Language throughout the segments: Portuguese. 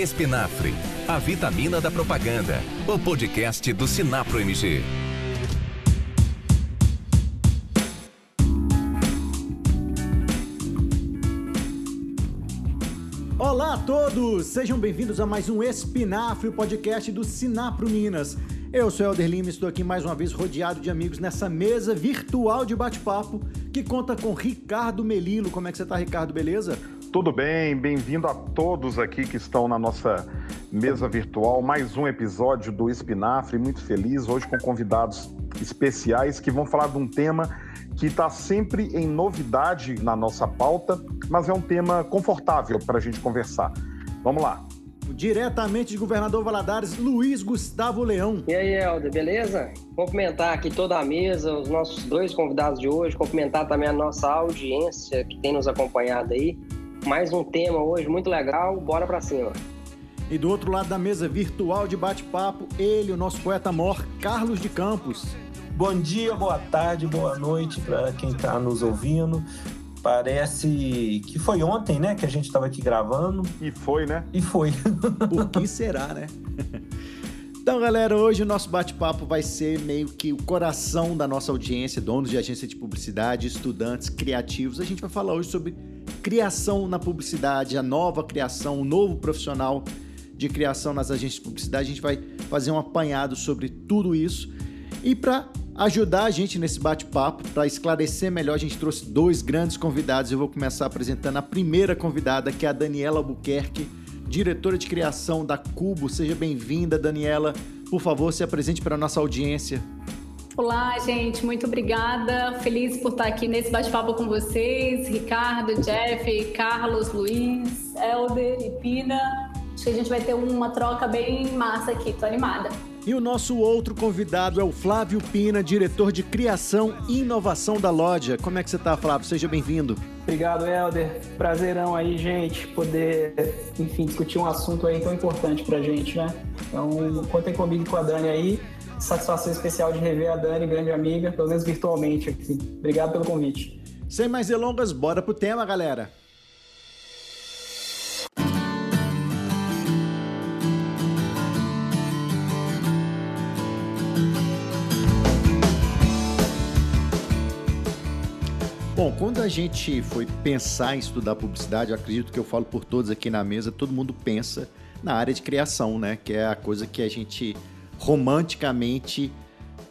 Espinafre, a vitamina da propaganda. O podcast do Sinapro MG. Olá a todos! Sejam bem-vindos a mais um Espinafre, o podcast do Sinapro Minas. Eu sou Helder Lima e estou aqui mais uma vez rodeado de amigos nessa mesa virtual de bate-papo que conta com Ricardo Melilo. Como é que você está, Ricardo? Beleza? Tudo bem, bem-vindo a todos aqui que estão na nossa mesa virtual. Mais um episódio do Espinafre, muito feliz hoje com convidados especiais que vão falar de um tema que está sempre em novidade na nossa pauta, mas é um tema confortável para a gente conversar. Vamos lá. Diretamente de Governador Valadares, Luiz Gustavo Leão. E aí, Helder, beleza? Cumprimentar aqui toda a mesa, os nossos dois convidados de hoje, cumprimentar também a nossa audiência que tem nos acompanhado aí. Mais um tema hoje muito legal, bora para cima. E do outro lado da mesa virtual de bate-papo, ele, o nosso poeta mor, Carlos de Campos. Bom dia, boa tarde, boa noite para quem está nos ouvindo. Parece que foi ontem, né, que a gente estava aqui gravando. E foi, né? E foi. Por que será, né? Então, galera, hoje o nosso bate-papo vai ser meio que o coração da nossa audiência, donos de agência de publicidade, estudantes, criativos. A gente vai falar hoje sobre criação na publicidade, a nova criação, o novo profissional de criação nas agências de publicidade. A gente vai fazer um apanhado sobre tudo isso. E para ajudar a gente nesse bate-papo, para esclarecer melhor, a gente trouxe dois grandes convidados. Eu vou começar apresentando a primeira convidada, que é a Daniela Albuquerque, diretora de criação da Cubo. Seja bem-vinda, Daniela. Por favor, se apresente para a nossa audiência. Olá, gente, muito obrigada. Feliz por estar aqui nesse bate-papo com vocês. Ricardo, Jeff, Carlos, Luiz, Helder e Pina. Acho que a gente vai ter uma troca bem massa aqui, tô animada. E o nosso outro convidado é o Flávio Pina, diretor de criação e inovação da loja. Como é que você está, Flávio? Seja bem-vindo. Obrigado, Helder. Prazerão aí, gente, poder, enfim, discutir um assunto aí tão importante pra gente, né? Então, contem comigo e com a Dani aí. Satisfação especial de rever a Dani, grande amiga, pelo menos virtualmente aqui. Obrigado pelo convite. Sem mais delongas, bora pro tema, galera. Bom, quando a gente foi pensar em estudar publicidade, acredito que eu falo por todos aqui na mesa, todo mundo pensa na área de criação, né? Que é a coisa que a gente romanticamente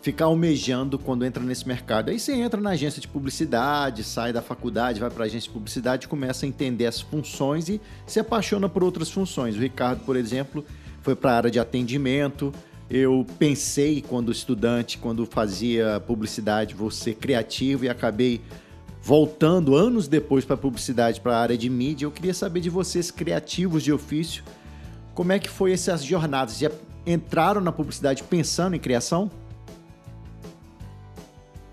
fica almejando quando entra nesse mercado. Aí você entra na agência de publicidade, sai da faculdade, vai para a agência de publicidade, começa a entender as funções e se apaixona por outras funções. O Ricardo, por exemplo, foi para a área de atendimento. Eu pensei quando estudante, quando fazia publicidade, vou ser criativo e acabei voltando anos depois para a publicidade, para a área de mídia, eu queria saber de vocês, criativos de ofício, como é que foi essas jornadas? Já entraram na publicidade pensando em criação?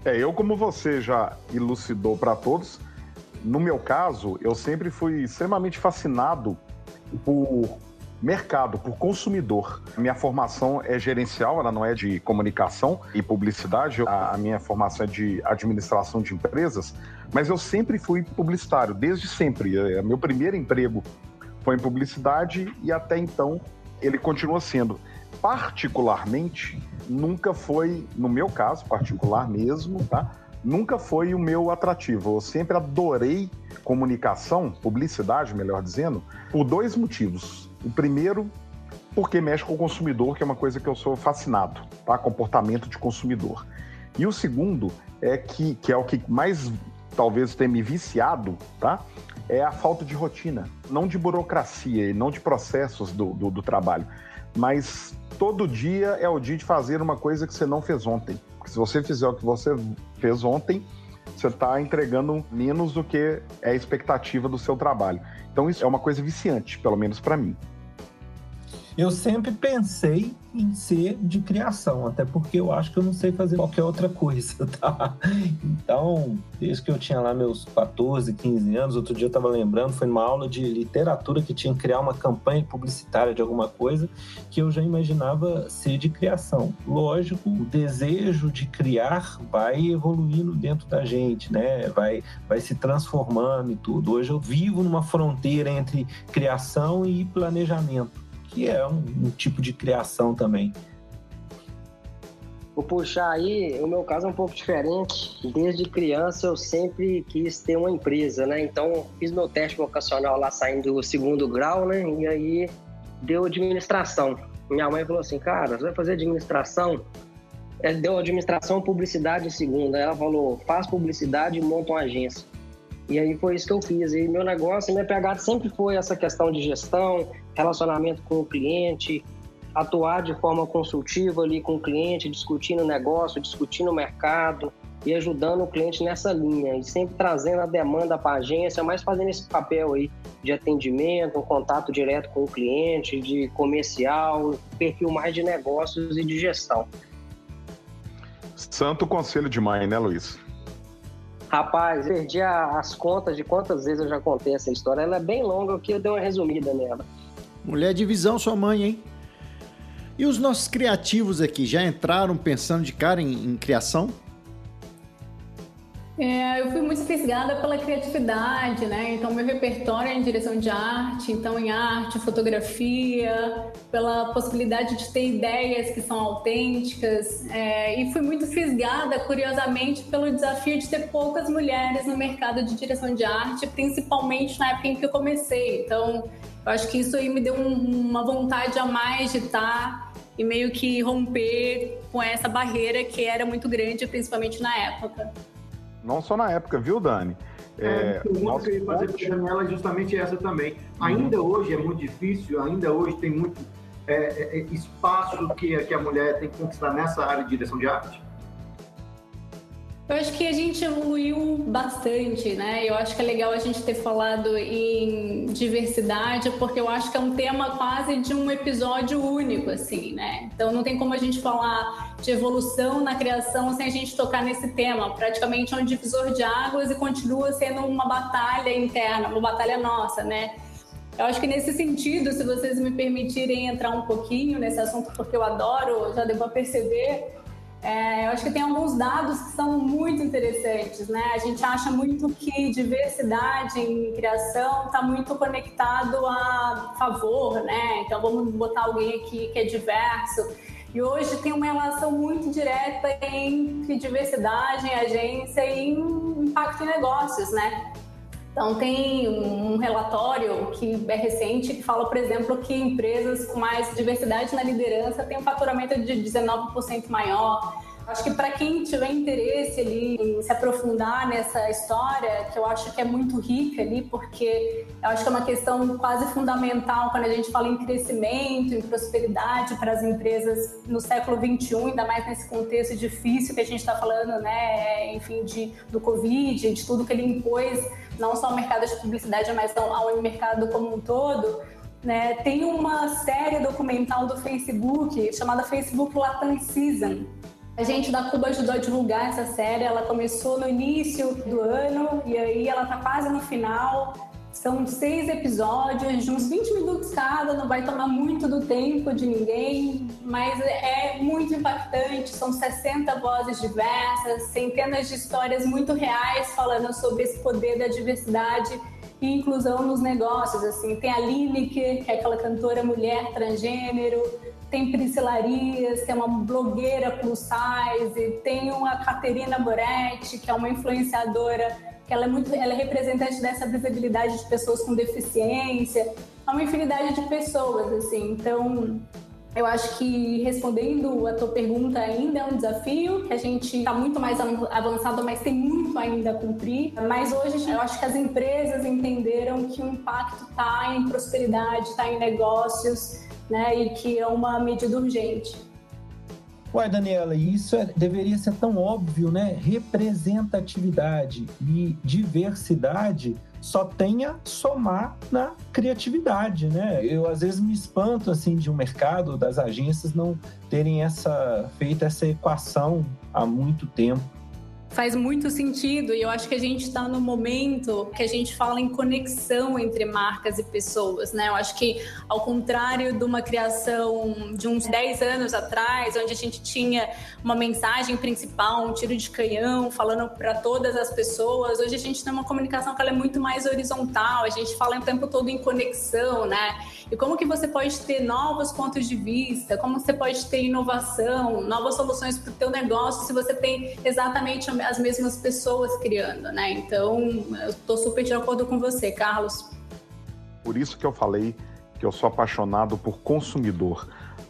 É, eu como você já elucidou para todos, no meu caso, eu sempre fui extremamente fascinado por mercado, por consumidor. Minha formação é gerencial, ela não é de comunicação e publicidade. A minha formação é de administração de empresas, mas eu sempre fui publicitário, desde sempre. É, meu primeiro emprego foi em publicidade e até então ele continua sendo. Particularmente, nunca foi, no meu caso, particular mesmo, tá? Nunca foi o meu atrativo. Eu sempre adorei comunicação, publicidade, melhor dizendo, por dois motivos. O primeiro, porque mexe com o consumidor, que é uma coisa que eu sou fascinado, tá? Comportamento de consumidor. E o segundo é que, que é o que mais talvez tenha me viciado, tá? É a falta de rotina, não de burocracia e não de processos do, do, do trabalho, mas todo dia é o dia de fazer uma coisa que você não fez ontem. Porque se você fizer o que você fez ontem, você está entregando menos do que é a expectativa do seu trabalho. Então isso é uma coisa viciante, pelo menos para mim. Eu sempre pensei em ser de criação, até porque eu acho que eu não sei fazer qualquer outra coisa, tá? Então, desde que eu tinha lá meus 14, 15 anos, outro dia eu estava lembrando, foi numa aula de literatura que tinha que criar uma campanha publicitária de alguma coisa, que eu já imaginava ser de criação. Lógico, o desejo de criar vai evoluindo dentro da gente, né? Vai, vai se transformando e tudo. Hoje eu vivo numa fronteira entre criação e planejamento que é um, um tipo de criação também. Vou puxar aí, o meu caso é um pouco diferente. Desde criança eu sempre quis ter uma empresa, né? Então fiz meu teste vocacional lá saindo do segundo grau, né? E aí deu administração. Minha mãe falou assim, cara, você vai fazer administração? Ela deu administração publicidade em segunda. Ela falou, faz publicidade e monta uma agência. E aí foi isso que eu fiz. E meu negócio, minha pegada sempre foi essa questão de gestão, relacionamento com o cliente, atuar de forma consultiva ali com o cliente, discutindo o negócio, discutindo o mercado e ajudando o cliente nessa linha e sempre trazendo a demanda para a agência, mas fazendo esse papel aí de atendimento, um contato direto com o cliente, de comercial, perfil mais de negócios e de gestão. Santo conselho de mãe, né, Luiz? Rapaz, perdi as contas de quantas vezes eu já contei essa história. Ela é bem longa, eu queria dar uma resumida nela. Mulher de visão, sua mãe, hein? E os nossos criativos aqui já entraram pensando de cara em, em criação? É, eu fui muito fisgada pela criatividade, né? Então, meu repertório é em direção de arte, então, em arte, fotografia, pela possibilidade de ter ideias que são autênticas. É, e fui muito fisgada, curiosamente, pelo desafio de ter poucas mulheres no mercado de direção de arte, principalmente na época em que eu comecei. Então, eu acho que isso aí me deu um, uma vontade a mais de estar e meio que romper com essa barreira que era muito grande, principalmente na época. Não só na época, viu, Dani? É, é, que eu ia fazer para a Daniela é justamente essa também. Ainda uhum. hoje é muito difícil, ainda hoje tem muito é, é, é, espaço que, que a mulher tem que conquistar nessa área de direção de arte. Eu acho que a gente evoluiu bastante, né? Eu acho que é legal a gente ter falado em diversidade, porque eu acho que é um tema quase de um episódio único, assim, né? Então não tem como a gente falar de evolução na criação sem a gente tocar nesse tema. Praticamente é um divisor de águas e continua sendo uma batalha interna, uma batalha nossa, né? Eu acho que nesse sentido, se vocês me permitirem entrar um pouquinho nesse assunto, porque eu adoro, já devo perceber, é, eu acho que tem alguns dados que são muito interessantes, né? A gente acha muito que diversidade em criação está muito conectado a favor, né? Então vamos botar alguém aqui que é diverso. E hoje tem uma relação muito direta entre diversidade em agência e impacto em negócios, né? Então, tem um relatório que é recente que fala, por exemplo, que empresas com mais diversidade na liderança têm um faturamento de 19% maior. Acho que para quem tiver interesse ali em se aprofundar nessa história, que eu acho que é muito rica ali, porque eu acho que é uma questão quase fundamental quando a gente fala em crescimento, em prosperidade para as empresas no século 21, ainda mais nesse contexto difícil que a gente está falando, né? Enfim, de, do Covid, de tudo que ele impôs não só ao mercado de publicidade, mas ao, mercado como um todo, né? Tem uma série documental do Facebook chamada Facebook Latam Season. A gente da Cuba ajudou a divulgar essa série. Ela começou no início do ano e aí ela tá quase no final. São seis episódios de uns 20 minutos cada, não vai tomar muito do tempo de ninguém, mas é muito impactante. São 60 vozes diversas, centenas de histórias muito reais falando sobre esse poder da diversidade e inclusão nos negócios. Assim, tem a Lineker, que é aquela cantora mulher transgênero, tem Priscila que é uma blogueira plus size, tem uma Caterina Boretti, que é uma influenciadora que ela é muito, ela é representante dessa visibilidade de pessoas com deficiência, é uma infinidade de pessoas, assim. Então, eu acho que respondendo a tua pergunta ainda é um desafio, que a gente está muito mais avançado, mas tem muito ainda a cumprir. Mas hoje eu acho que as empresas entenderam que o impacto está em prosperidade, está em negócios, né? E que é uma medida urgente. Ué, Daniela, isso é, deveria ser tão óbvio, né? Representatividade e diversidade só tem a somar na criatividade, né? Eu às vezes me espanto assim de um mercado das agências não terem essa feita essa equação há muito tempo. Faz muito sentido e eu acho que a gente está no momento que a gente fala em conexão entre marcas e pessoas, né? Eu acho que ao contrário de uma criação de uns 10 anos atrás, onde a gente tinha uma mensagem principal, um tiro de canhão falando para todas as pessoas, hoje a gente tem uma comunicação que é muito mais horizontal, a gente fala o tempo todo em conexão, né? E como que você pode ter novos pontos de vista, como você pode ter inovação, novas soluções para o teu negócio se você tem exatamente as mesmas pessoas criando, né? Então, eu estou super de acordo com você, Carlos. Por isso que eu falei que eu sou apaixonado por consumidor.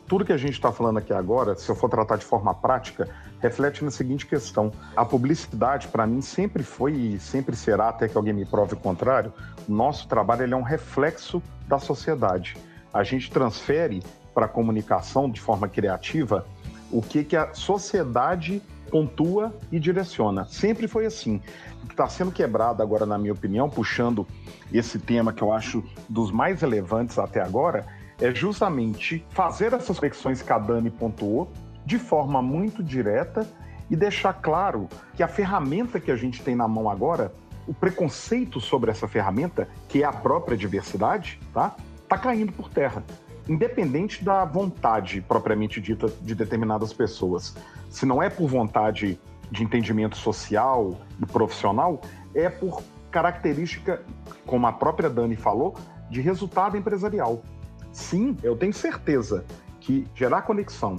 Tudo que a gente está falando aqui agora, se eu for tratar de forma prática, reflete na seguinte questão: a publicidade, para mim, sempre foi e sempre será, até que alguém me prove o contrário. Nosso trabalho ele é um reflexo da sociedade. A gente transfere para a comunicação de forma criativa o que, que a sociedade pontua e direciona. Sempre foi assim. O que está sendo quebrado agora, na minha opinião, puxando esse tema que eu acho dos mais relevantes até agora, é justamente fazer essas conexões que a Dani pontuou de forma muito direta e deixar claro que a ferramenta que a gente tem na mão agora, o preconceito sobre essa ferramenta, que é a própria diversidade, tá? Tá caindo por terra independente da vontade propriamente dita de determinadas pessoas. Se não é por vontade de entendimento social e profissional, é por característica, como a própria Dani falou, de resultado empresarial. Sim, eu tenho certeza que gerar conexão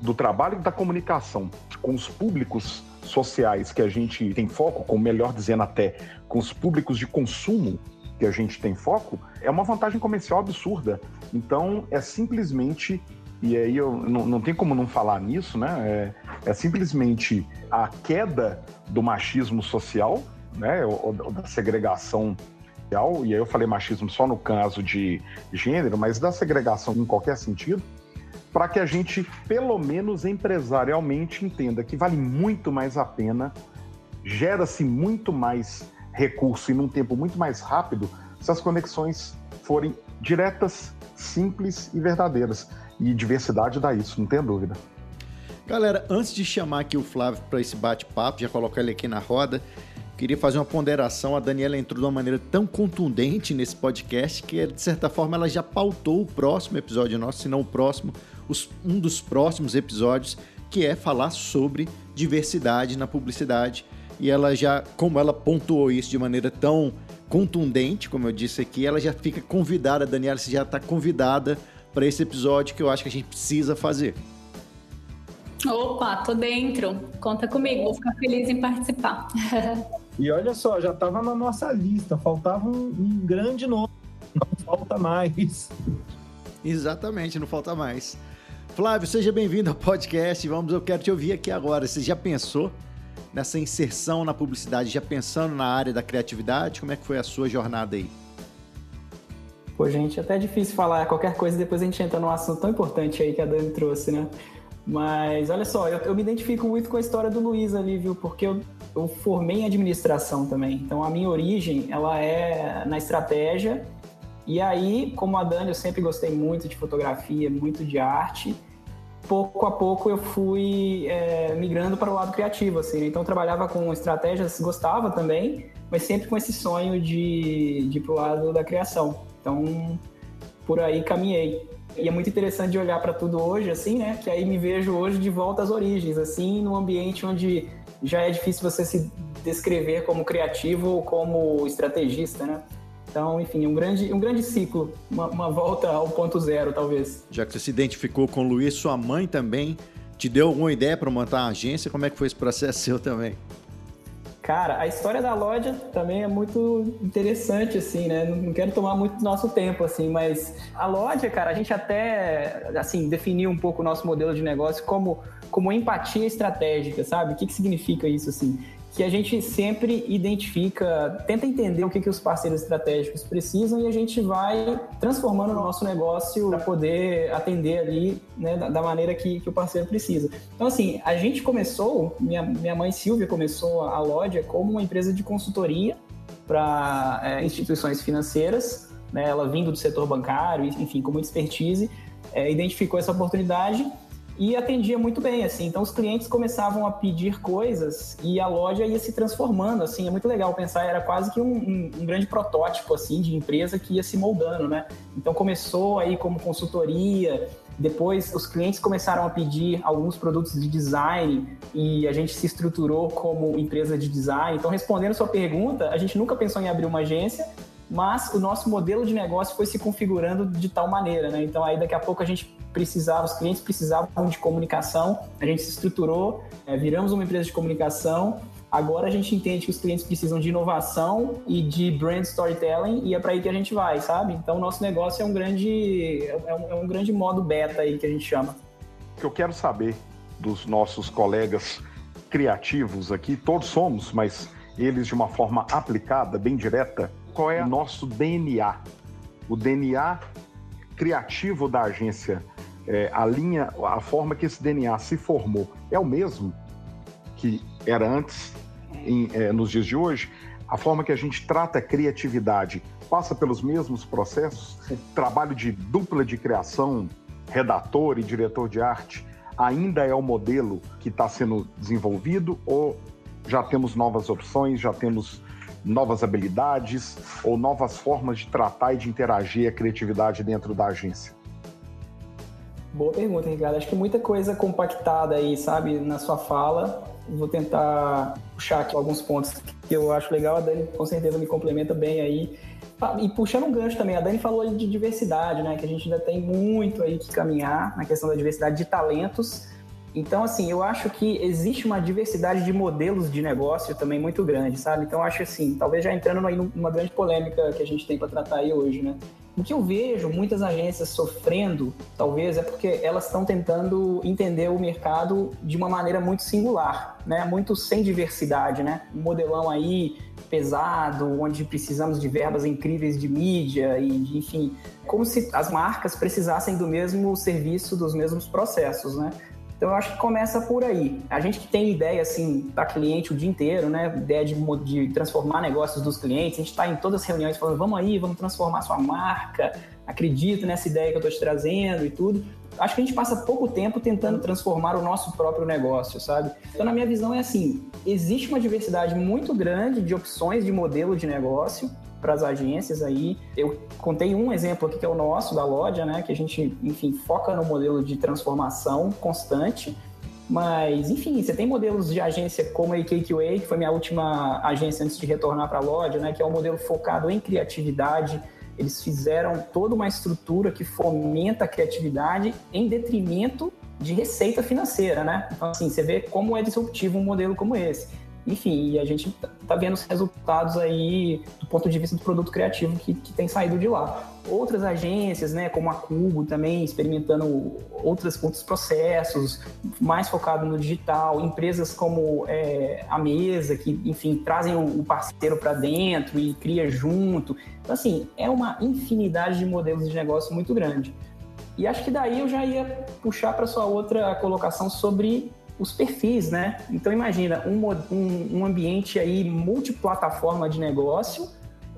do trabalho da comunicação com os públicos sociais que a gente tem foco, ou melhor dizendo até, com os públicos de consumo que a gente tem foco, é uma vantagem comercial absurda. Então, é simplesmente, e aí eu não, não tem como não falar nisso, né? É, é simplesmente a queda do machismo social, né? Ou, ou da segregação e aí eu falei machismo só no caso de gênero, mas da segregação em qualquer sentido, para que a gente, pelo menos empresarialmente, entenda que vale muito mais a pena, gera-se muito mais recurso e num tempo muito mais rápido se as conexões forem diretas, simples e verdadeiras. E diversidade dá isso, não tem dúvida. Galera, antes de chamar aqui o Flávio para esse bate-papo, já colocar ele aqui na roda, queria fazer uma ponderação. A Daniela entrou de uma maneira tão contundente nesse podcast que, de certa forma, ela já pautou o próximo episódio nosso, se não o próximo, os, um dos próximos episódios, que é falar sobre diversidade na publicidade e ela já, como ela pontuou isso de maneira tão contundente, como eu disse aqui, ela já fica convidada, Daniela, você já está convidada para esse episódio que eu acho que a gente precisa fazer. Opa, tô dentro. Conta comigo, vou ficar feliz em participar. e olha só, já estava na nossa lista, faltava um, um grande nome, não falta mais. Exatamente, não falta mais. Flávio, seja bem-vindo ao podcast. Vamos, eu quero te ouvir aqui agora. Você já pensou nessa inserção na publicidade, já pensando na área da criatividade? Como é que foi a sua jornada aí? Pô, gente, até é difícil falar qualquer coisa e depois a gente entra num assunto tão importante aí que a Dani trouxe, né? Mas olha só, eu, eu me identifico muito com a história do Luiz ali, viu? Porque eu, eu formei em administração também. Então a minha origem, ela é na estratégia. E aí, como a Dani, eu sempre gostei muito de fotografia, muito de arte pouco a pouco eu fui é, migrando para o lado criativo, assim. Né? Então, trabalhava com estratégias, gostava também, mas sempre com esse sonho de, de ir para o lado da criação. Então, por aí caminhei. E é muito interessante de olhar para tudo hoje, assim, né? Que aí me vejo hoje de volta às origens, assim, num ambiente onde já é difícil você se descrever como criativo ou como estrategista, né? Então, enfim, um grande, um grande ciclo, uma, uma volta ao ponto zero, talvez. Já que você se identificou com o Luiz, sua mãe também te deu alguma ideia para montar uma agência? Como é que foi esse processo seu também? Cara, a história da loja também é muito interessante, assim, né? Não quero tomar muito nosso tempo, assim, mas a loja, cara, a gente até, assim, definiu um pouco o nosso modelo de negócio como, como empatia estratégica, sabe? O que, que significa isso, assim? que a gente sempre identifica, tenta entender o que, que os parceiros estratégicos precisam e a gente vai transformando o nosso negócio para poder atender ali né, da, maneira que, que o parceiro precisa. Então, assim, a gente começou, minha, minha mãe Silvia começou a Loja como uma empresa de consultoria para é, instituições financeiras, né, ela vindo do setor bancário, enfim, com muita expertise, é, identificou essa oportunidade e atendia muito bem, assim. Então os clientes começavam a pedir coisas e a loja ia se transformando, assim. É muito legal pensar, era quase que um, um, um, grande protótipo, assim, de empresa que ia se moldando, né? Então começou aí como consultoria, depois os clientes começaram a pedir alguns produtos de design e a gente se estruturou como empresa de design. Então respondendo sua pergunta, a gente nunca pensou em abrir uma agência, mas o nosso modelo de negócio foi se configurando de tal maneira, né? Então aí daqui a pouco a gente precisava, os clientes precisavam de comunicação, a gente se estruturou, é, viramos uma empresa de comunicação. Agora a gente entende que os clientes precisam de inovação e de brand storytelling e é para aí que a gente vai, sabe? Então o nosso negócio é um grande é um, é um grande modo beta aí que a gente chama. O que eu quero saber dos nossos colegas criativos aqui, todos somos, mas eles de uma forma aplicada, bem direta, qual é o nosso DNA? O DNA criativo da agência, é, a linha, a forma que esse DNA se formou é o mesmo que era antes, em, é, nos dias de hoje? A forma que a gente trata a criatividade passa pelos mesmos processos? O trabalho de dupla de criação, redator e diretor de arte, ainda é o modelo que está sendo desenvolvido ou já temos novas opções, já temos novas habilidades ou novas formas de tratar e de interagir a criatividade dentro da agência? Boa pergunta, Ricardo. Acho que muita coisa compactada aí, sabe, na sua fala. Vou tentar puxar aqui alguns pontos que eu acho legal. A Dani com certeza me complementa bem aí. Ah, e puxando um gancho também, a Dani falou de diversidade, né? Que a gente ainda tem muito aí que caminhar na questão da diversidade de talentos então, assim, eu acho que existe uma diversidade de modelos de negócio também muito grande, sabe? Então, acho assim, talvez já entrando aí numa grande polêmica que a gente tem para tratar aí hoje, né? O que eu vejo muitas agências sofrendo, talvez, é porque elas estão tentando entender o mercado de uma maneira muito singular, né? Muito sem diversidade, né? Um modelão aí pesado, onde precisamos de verbas incríveis de mídia e, de, enfim, como se as marcas precisassem do mesmo serviço, dos mesmos processos, né? Então eu acho que começa por aí. A gente que tem ideia assim para cliente o dia inteiro, né? Ideia de, de transformar negócios dos clientes. A gente está em todas as reuniões falando, vamos aí, vamos transformar sua marca. Acredito nessa ideia que eu estou te trazendo e tudo. Acho que a gente passa pouco tempo tentando transformar o nosso próprio negócio, sabe? Então, na minha visão, é assim: existe uma diversidade muito grande de opções de modelo de negócio para as agências aí. Eu contei um exemplo aqui que é o nosso, da loja, né? Que a gente, enfim, foca no modelo de transformação constante. Mas, enfim, você tem modelos de agência como a AKQA, que foi minha última agência antes de retornar para a loja, né? Que é um modelo focado em criatividade. Eles fizeram toda uma estrutura que fomenta a criatividade em detrimento de receita financeira, né? Então, assim, você vê como é disruptivo um modelo como esse. Enfim, e a gente está vendo os resultados aí do ponto de vista do produto criativo que, que tem saído de lá. Outras agências, né, como a Cubo também, experimentando outros, outros processos, mais focado no digital, empresas como é, a Mesa, que, enfim, trazem o, parceiro para dentro e cria junto. Então, assim, é uma infinidade de modelos de negócio muito grande. E acho que daí eu já ia puxar para sua outra colocação sobre os perfis, né? Então imagina um, um, um ambiente aí multiplataforma de negócio,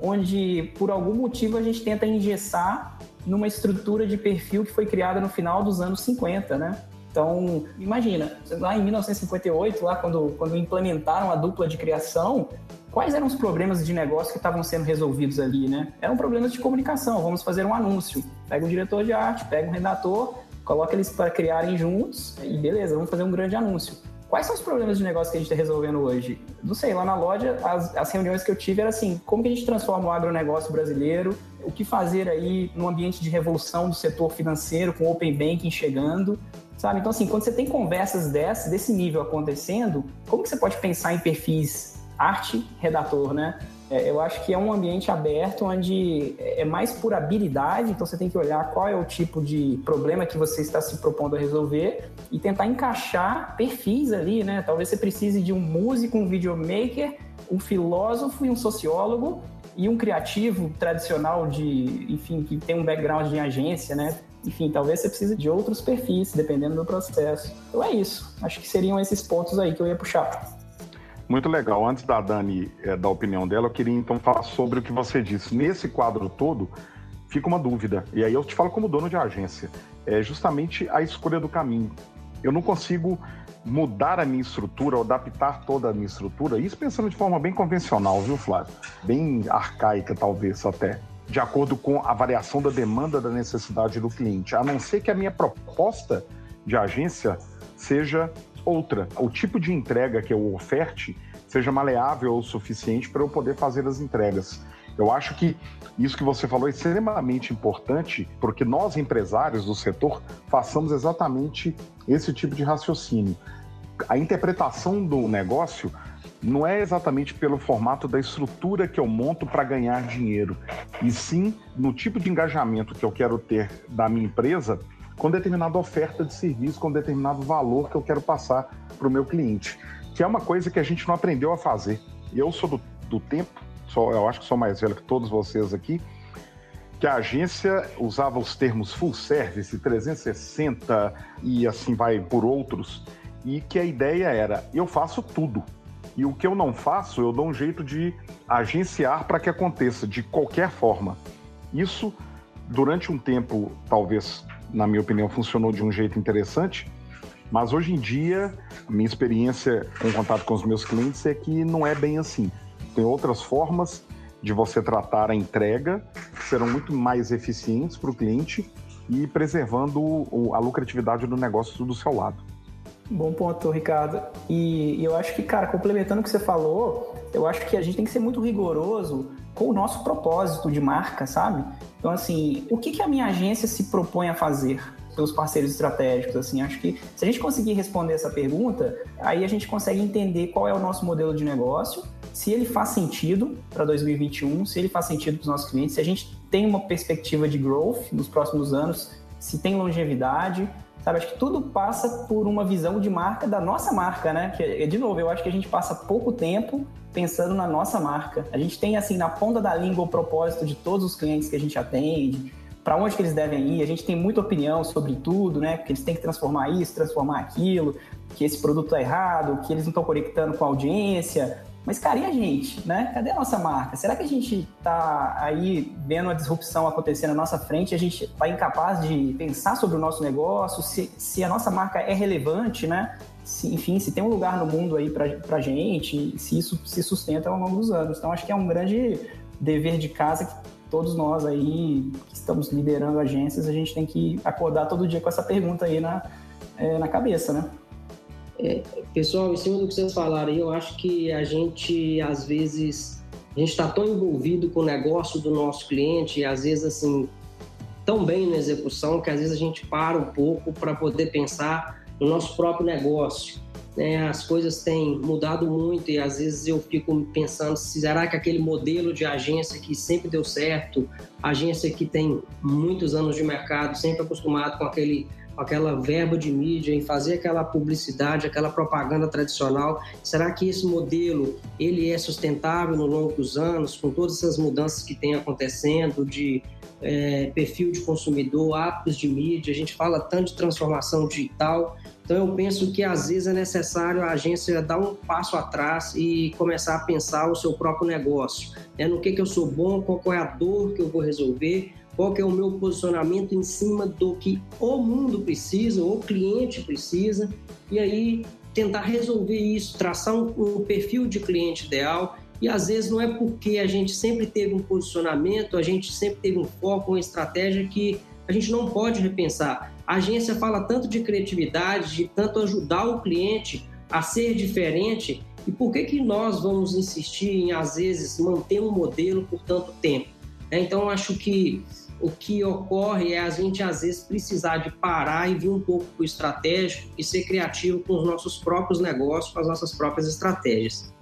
onde por algum motivo a gente tenta engessar numa estrutura de perfil que foi criada no final dos anos 50, né? Então, imagina, lá em 1958, lá quando, quando implementaram a dupla de criação, quais eram os problemas de negócio que estavam sendo resolvidos ali, né? Eram problemas de comunicação. Vamos fazer um anúncio. Pega um diretor de arte, pega um redator, coloca eles para criarem juntos e beleza, vamos fazer um grande anúncio. Quais são os problemas de negócio que a gente está resolvendo hoje? Não sei, lá na loja, as, as reuniões que eu tive era assim: como que a gente transforma o agronegócio brasileiro? O que fazer aí no ambiente de revolução do setor financeiro, com o Open Banking chegando? Sabe? Então, assim, quando você tem conversas desse, desse nível acontecendo, como que você pode pensar em perfis arte, redator, né? É, eu acho que é um ambiente aberto onde é mais por habilidade, então você tem que olhar qual é o tipo de problema que você está se propondo a resolver e tentar encaixar perfis ali, né? Talvez você precise de um músico, um videomaker, um filósofo e um sociólogo e um criativo tradicional de, enfim, que tem um background de agência, né? Enfim, talvez você precise de outros perfis, dependendo do processo. Então é isso. Acho que seriam esses pontos aí que eu ia puxar. Muito legal. Antes da Dani é, dar a opinião dela, eu queria então falar sobre o que você disse. Nesse quadro todo, fica uma dúvida, e aí eu te falo como dono de agência, é justamente a escolha do caminho. eu não consigo mudar a minha estrutura, adaptar toda a minha estrutura, isso pensando de forma bem convencional, viu, Flávio? Bem arcaica, talvez até, de acordo com a variação da demanda da necessidade do cliente, a não ser que a minha proposta de agência seja outra. O tipo de entrega que eu oferte seja maleável o suficiente para eu poder fazer as entregas. Eu acho que isso que você falou é extremamente importante, porque nós, empresários do setor, façamos exatamente esse tipo de raciocínio. A interpretação do negócio não é exatamente pelo formato da estrutura que eu monto para ganhar dinheiro, e sim no tipo de engajamento que eu quero ter da minha empresa com determinada oferta de serviço, com determinado valor que eu quero passar para o meu cliente, que é uma coisa que a gente não aprendeu a fazer. Eu sou do, do tempo sou, eu acho que sou mais velho que todos vocês aqui, que a agência usava os termos full service, 360 e assim vai por outros, e que a ideia era: eu faço tudo. E o que eu não faço, eu dou um jeito de agenciar para que aconteça de qualquer forma. Isso, durante um tempo, talvez, na minha opinião, funcionou de um jeito interessante, mas hoje em dia, a minha experiência com contato com os meus clientes é que não é bem assim. Tem outras formas de você tratar a entrega que serão muito mais eficientes para o cliente e preservando a lucratividade do negócio do seu lado. Bom ponto, Ricardo. E eu acho que, cara, complementando o que você falou, eu acho que a gente tem que ser muito rigoroso com o nosso propósito de marca, sabe? Então, assim, o que, que a minha agência se propõe a fazer? pelos parceiros estratégicos, assim, acho que se a gente conseguir responder essa pergunta, aí a gente consegue entender qual é o nosso modelo de negócio se ele faz sentido para 2021, se ele faz sentido para os nossos clientes, se a gente tem uma perspectiva de growth nos próximos anos, se tem longevidade, sabe? Acho que tudo passa por uma visão de marca da nossa marca, né? Que, de novo, eu acho que a gente passa pouco tempo pensando na nossa marca. A gente tem, assim, na ponta da língua o propósito de todos os clientes que a gente atende, para onde que eles devem ir. A gente tem muita opinião sobre tudo, né? Que eles têm que transformar isso, transformar aquilo, que esse produto está errado, que eles não estão conectando com a audiência. Mas, cara, e a gente, né? Cadê a nossa marca? Será que a gente está aí vendo a disrupção acontecer na nossa frente? A gente está incapaz de pensar sobre o nosso negócio? Se, se a nossa marca é relevante, né? Se, enfim, se tem um lugar no mundo aí para a gente, se isso se sustenta ao longo dos anos. Então, acho que é um grande dever de casa que todos nós aí que estamos liderando agências, a gente tem que acordar todo dia com essa pergunta aí na, é, na cabeça, né? É, pessoal, em cima do que vocês falaram, eu acho que a gente, às vezes, a gente está tão envolvido com o negócio do nosso cliente, e às vezes, assim, tão bem na execução, que às vezes a gente para um pouco para poder pensar no nosso próprio negócio. Né? As coisas têm mudado muito e às vezes eu fico pensando, será que aquele modelo de agência que sempre deu certo, agência que tem muitos anos de mercado, sempre acostumado com aquele aquela verba de mídia, em fazer aquela publicidade, aquela propaganda tradicional. Será que esse modelo ele é sustentável no longo dos anos, com todas essas mudanças que têm acontecendo de é, perfil de consumidor, hábitos de mídia? A gente fala tanto de transformação digital. Então eu penso que às vezes é necessário a agência dar um passo atrás e começar a pensar o seu próprio negócio, né? no que que eu sou bom, qual é a dor que eu vou resolver, qual que é o meu posicionamento em cima do que o mundo precisa, o cliente precisa, e aí tentar resolver isso, traçar um, um perfil de cliente ideal. E às vezes não é porque a gente sempre teve um posicionamento, a gente sempre teve um foco, uma estratégia que a gente não pode repensar. A agência fala tanto de criatividade, de tanto ajudar o cliente a ser diferente. E por que, que nós vamos insistir em, às vezes, manter um modelo por tanto tempo? Então, acho que o que ocorre é a gente às vezes precisar de parar e vir um pouco para o estratégico e ser criativo com os nossos próprios negócios, com as nossas próprias estratégias.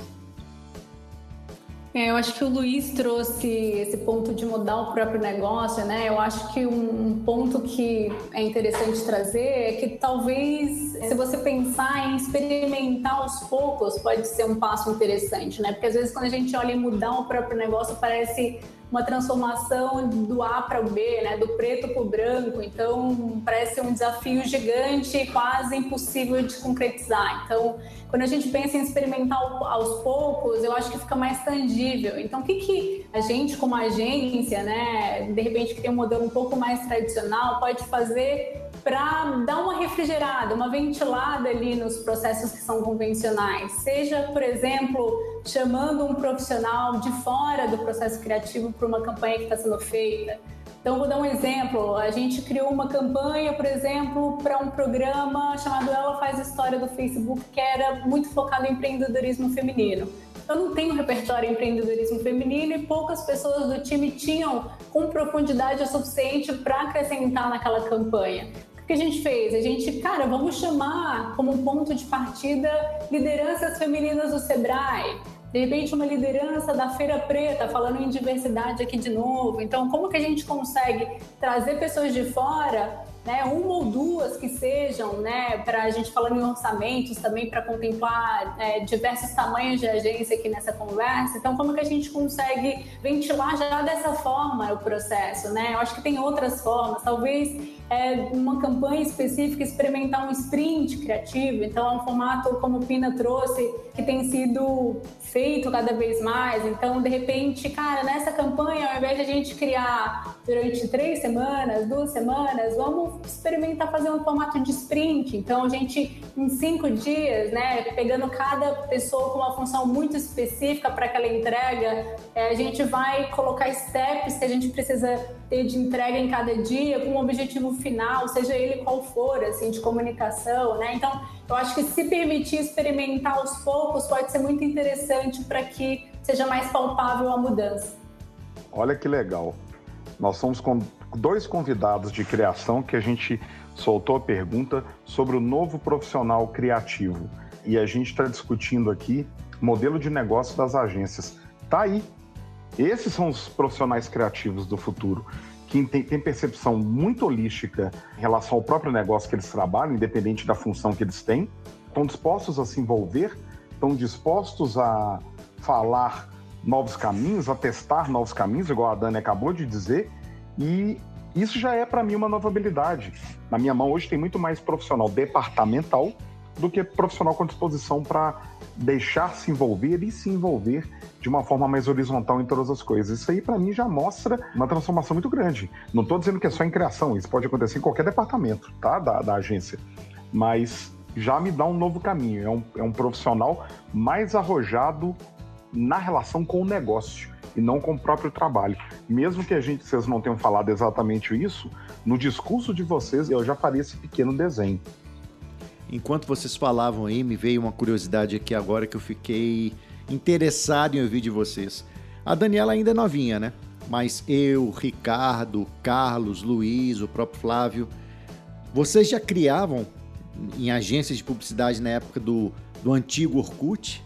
É, eu acho que o Luiz trouxe esse ponto de mudar o próprio negócio, né? Eu acho que um ponto que é interessante trazer é que talvez, se você pensar em experimentar aos poucos, pode ser um passo interessante, né? Porque às vezes quando a gente olha em mudar o próprio negócio, parece uma transformação do A para o B, né, do preto para o branco. Então, parece um desafio gigante, quase impossível de concretizar. Então, quando a gente pensa em experimentar aos poucos, eu acho que fica mais tangível. Então, o que, que a gente, como agência, né, de repente que tem um modelo um pouco mais tradicional, pode fazer para dar uma refrigerada, uma ventilada ali nos processos que são convencionais. Seja, por exemplo, chamando um profissional de fora do processo criativo para uma campanha que está sendo feita. Então, vou dar um exemplo. A gente criou uma campanha, por exemplo, para um programa chamado Ela Faz História do Facebook, que era muito focado em empreendedorismo feminino. Eu não tenho repertório em empreendedorismo feminino e poucas pessoas do time tinham com profundidade o suficiente para acrescentar naquela campanha. O que a gente fez? A gente, cara, vamos chamar como ponto de partida lideranças femininas do Sebrae de repente uma liderança da Feira Preta, falando em diversidade aqui de novo. Então, como que a gente consegue trazer pessoas de fora né, uma ou duas que sejam, né, para a gente falando em orçamentos também para contemplar é, diversos tamanhos de agência aqui nessa conversa. Então, como que a gente consegue ventilar já dessa forma o processo, né? Eu acho que tem outras formas, talvez é, uma campanha específica experimentar um sprint criativo. Então, é um formato como o Pina trouxe que tem sido feito cada vez mais. Então, de repente, cara, nessa campanha, ao invés de a gente criar durante três semanas, duas semanas, vamos experimentar fazer um formato de sprint. Então, a gente, em cinco dias, né, pegando cada pessoa com uma função muito específica para aquela entrega, é, a gente vai colocar steps que a gente precisa ter de entrega em cada dia, com um objetivo final, seja ele qual for, assim, de comunicação, né? Então, eu acho que se permitir experimentar aos poucos pode ser muito interessante para que seja mais palpável a mudança. Olha que legal. Nós somos com dois convidados de criação que a gente soltou a pergunta sobre o novo profissional criativo. E a gente está discutindo aqui modelo de negócio das agências. Tá aí. Esses são os profissionais criativos do futuro, que tem, tem percepção muito holística em relação ao próprio negócio que eles trabalham, independente da função que eles têm, estão dispostos a se envolver, estão dispostos a falar novos caminhos, a testar novos caminhos, igual a Dani acabou de dizer, e isso já é para mim uma nova habilidade. Na minha mão hoje tem muito mais profissional departamental do que profissional com disposição para deixar se envolver e se envolver de uma forma mais horizontal em todas as coisas. Isso aí para mim já mostra uma transformação muito grande. Não estou dizendo que é só em criação, isso pode acontecer em qualquer departamento, tá, da, da agência. Mas já me dá um novo caminho. É um, é um profissional mais arrojado na relação com o negócio e não com o próprio trabalho. Mesmo que a gente, vocês não tenham falado exatamente isso, no discurso de vocês eu já faria esse pequeno desenho. Enquanto vocês falavam aí, me veio uma curiosidade aqui agora que eu fiquei interessado em ouvir de vocês. A Daniela ainda é novinha, né? Mas eu, Ricardo, Carlos, Luiz, o próprio Flávio, vocês já criavam em agências de publicidade na época do, do antigo Orkut?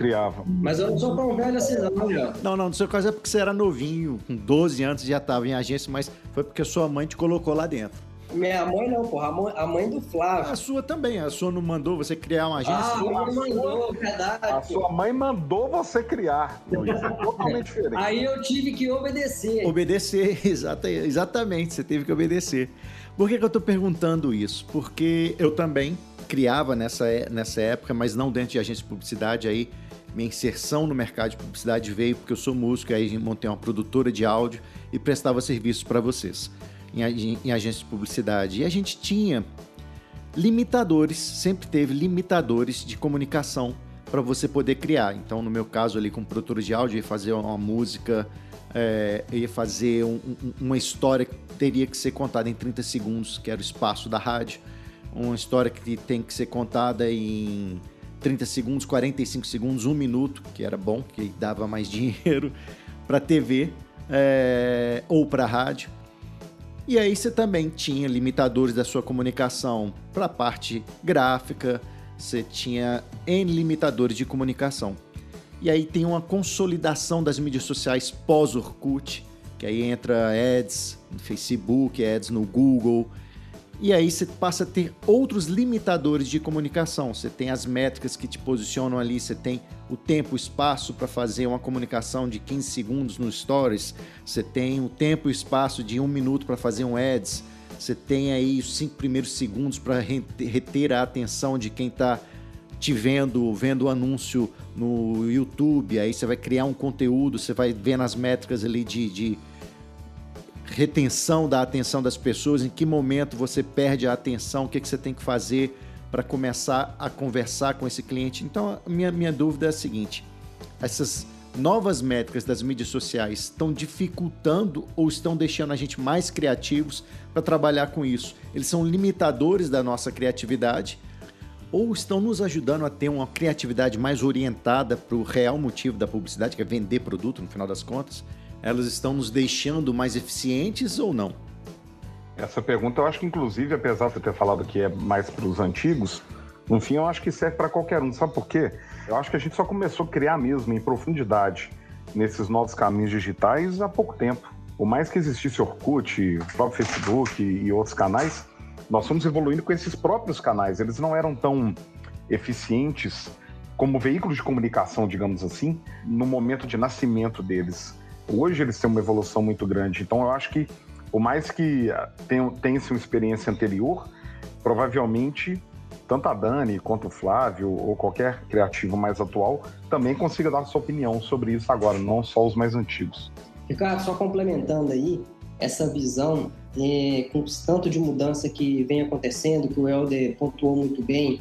criava. Mas eu não sou tão velho assim, não. Não, não, no seu caso é porque você era novinho, com 12 anos já estava em agência, mas foi porque sua mãe te colocou lá dentro. Minha mãe não, porra, a mãe, a mãe do Flávio. A sua também, a sua não mandou você criar uma agência? Ah, a mãe mandou, verdade. A sua mãe mandou você criar. Isso é totalmente diferente. Aí eu tive que obedecer. Obedecer, exata, exatamente, você teve que obedecer. Por que, que eu estou perguntando isso? Porque eu também criava nessa, nessa época, mas não dentro de agência de publicidade aí minha inserção no mercado de publicidade veio porque eu sou músico, aí montei uma produtora de áudio e prestava serviços para vocês em, em, de publicidade. E a gente tinha limitadores, sempre teve limitadores de comunicação para você poder criar. Então, no meu caso ali com produtora de áudio, ia fazer uma música, é, ia fazer um, um, uma história que teria que ser contada em 30 segundos, que era o espaço da rádio. Uma história que tem que ser contada em 30 segundos, 45 segundos, um minuto, que era bom, que dava mais dinheiro para TV é, ou para rádio. E aí você também tinha limitadores da sua comunicação para a parte gráfica, você tinha N limitadores de comunicação. E aí tem uma consolidação das mídias sociais pós-Orkut, que aí entra ads no Facebook, ads no Google, e aí você passa a ter outros limitadores de comunicação. Você tem as métricas que te posicionam ali, você tem o tempo e espaço para fazer uma comunicação de 15 segundos no Stories, você tem o tempo e espaço de um minuto para fazer um ads, você tem aí os cinco primeiros segundos para reter a atenção de quem está te vendo, vendo o anúncio no YouTube, aí você vai criar um conteúdo, você vai vendo as métricas ali de, de retenção da atenção das pessoas, em que momento você perde a atenção, o que, que você tem que fazer para começar a conversar com esse cliente. Então, minha, minha dúvida é a seguinte: essas novas métricas das mídias sociais estão dificultando ou estão deixando a gente mais criativos para trabalhar com isso? Eles são limitadores da nossa criatividade ou estão nos ajudando a ter uma criatividade mais orientada para o real motivo da publicidade, que é vender produto no final das contas? Elas estão nos deixando mais eficientes ou não? Essa pergunta eu acho que, inclusive, apesar de eu ter falado que é mais para os antigos, no fim eu acho que serve para qualquer um. Sabe por quê? Eu acho que a gente só começou a criar mesmo em profundidade nesses novos caminhos digitais há pouco tempo. Por mais que existisse Orkut, o próprio Facebook e outros canais, nós fomos evoluindo com esses próprios canais. Eles não eram tão eficientes como veículos de comunicação, digamos assim, no momento de nascimento deles. Hoje eles têm uma evolução muito grande. Então eu acho que por mais que tenha, uma experiência anterior, provavelmente tanto a Dani quanto o Flávio ou qualquer criativo mais atual também consiga dar sua opinião sobre isso agora, não só os mais antigos. Ricardo, só complementando aí essa visão é, com tanto de mudança que vem acontecendo, que o Helder pontuou muito bem,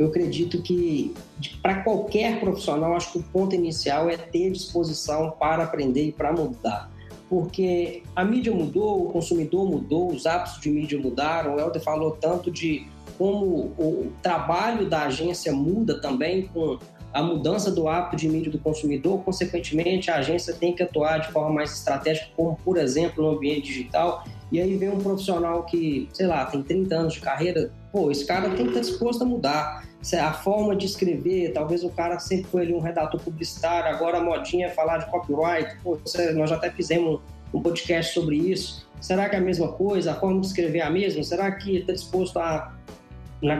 eu acredito que para qualquer profissional, acho que o ponto inicial é ter disposição para aprender e para mudar porque a mídia mudou, o consumidor mudou, os hábitos de mídia mudaram. O Helder falou tanto de como o trabalho da agência muda também com a mudança do hábito de mídia do consumidor, consequentemente, a agência tem que atuar de forma mais estratégica, como, por exemplo, no ambiente digital. E aí vem um profissional que, sei lá, tem 30 anos de carreira, pô, esse cara tem que estar disposto a mudar. A forma de escrever, talvez o cara sempre foi ali um redator publicitário, agora a modinha é falar de copyright. Pô, nós já até fizemos um podcast sobre isso. Será que é a mesma coisa? A forma de escrever é a mesma? Será que está disposto a,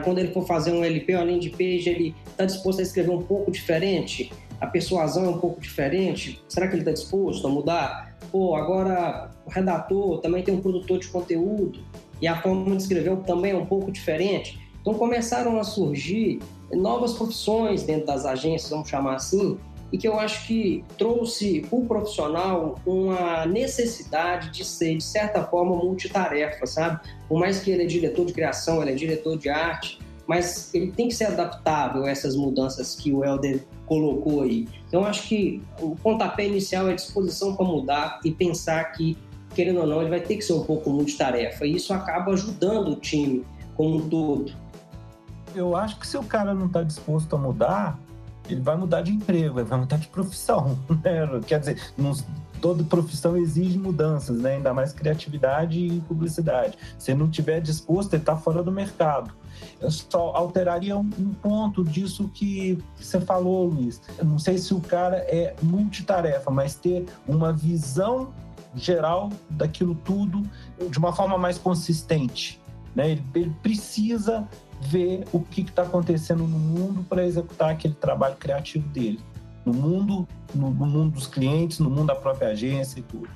quando ele for fazer um LP, além de page, ele está disposto a escrever um pouco diferente? A persuasão é um pouco diferente? Será que ele está disposto a mudar? Pô, agora o redator também tem um produtor de conteúdo e a forma de escrever também é um pouco diferente. Então começaram a surgir novas profissões dentro das agências, vamos chamar assim, e que eu acho que trouxe o profissional uma necessidade de ser, de certa forma, multitarefa, sabe? Por mais que ele é diretor de criação, ele é diretor de arte, mas ele tem que ser adaptável a essas mudanças que o Helder colocou aí. Então, acho que o pontapé inicial é disposição para mudar e pensar que, querendo ou não, ele vai ter que ser um pouco multitarefa. E isso acaba ajudando o time como um todo. Eu acho que se o cara não está disposto a mudar, ele vai mudar de emprego, ele vai mudar de profissão. Né? Quer dizer, toda profissão exige mudanças, né? ainda mais criatividade e publicidade. Se não tiver disposto, ele está fora do mercado. Eu só alteraria um, um ponto disso que você falou, Luiz. Eu não sei se o cara é multitarefa, mas ter uma visão geral daquilo tudo de uma forma mais consistente. Né? Ele, ele precisa ver o que está acontecendo no mundo para executar aquele trabalho criativo dele. No mundo, no, no, mundo dos clientes, no mundo da própria agência e tudo.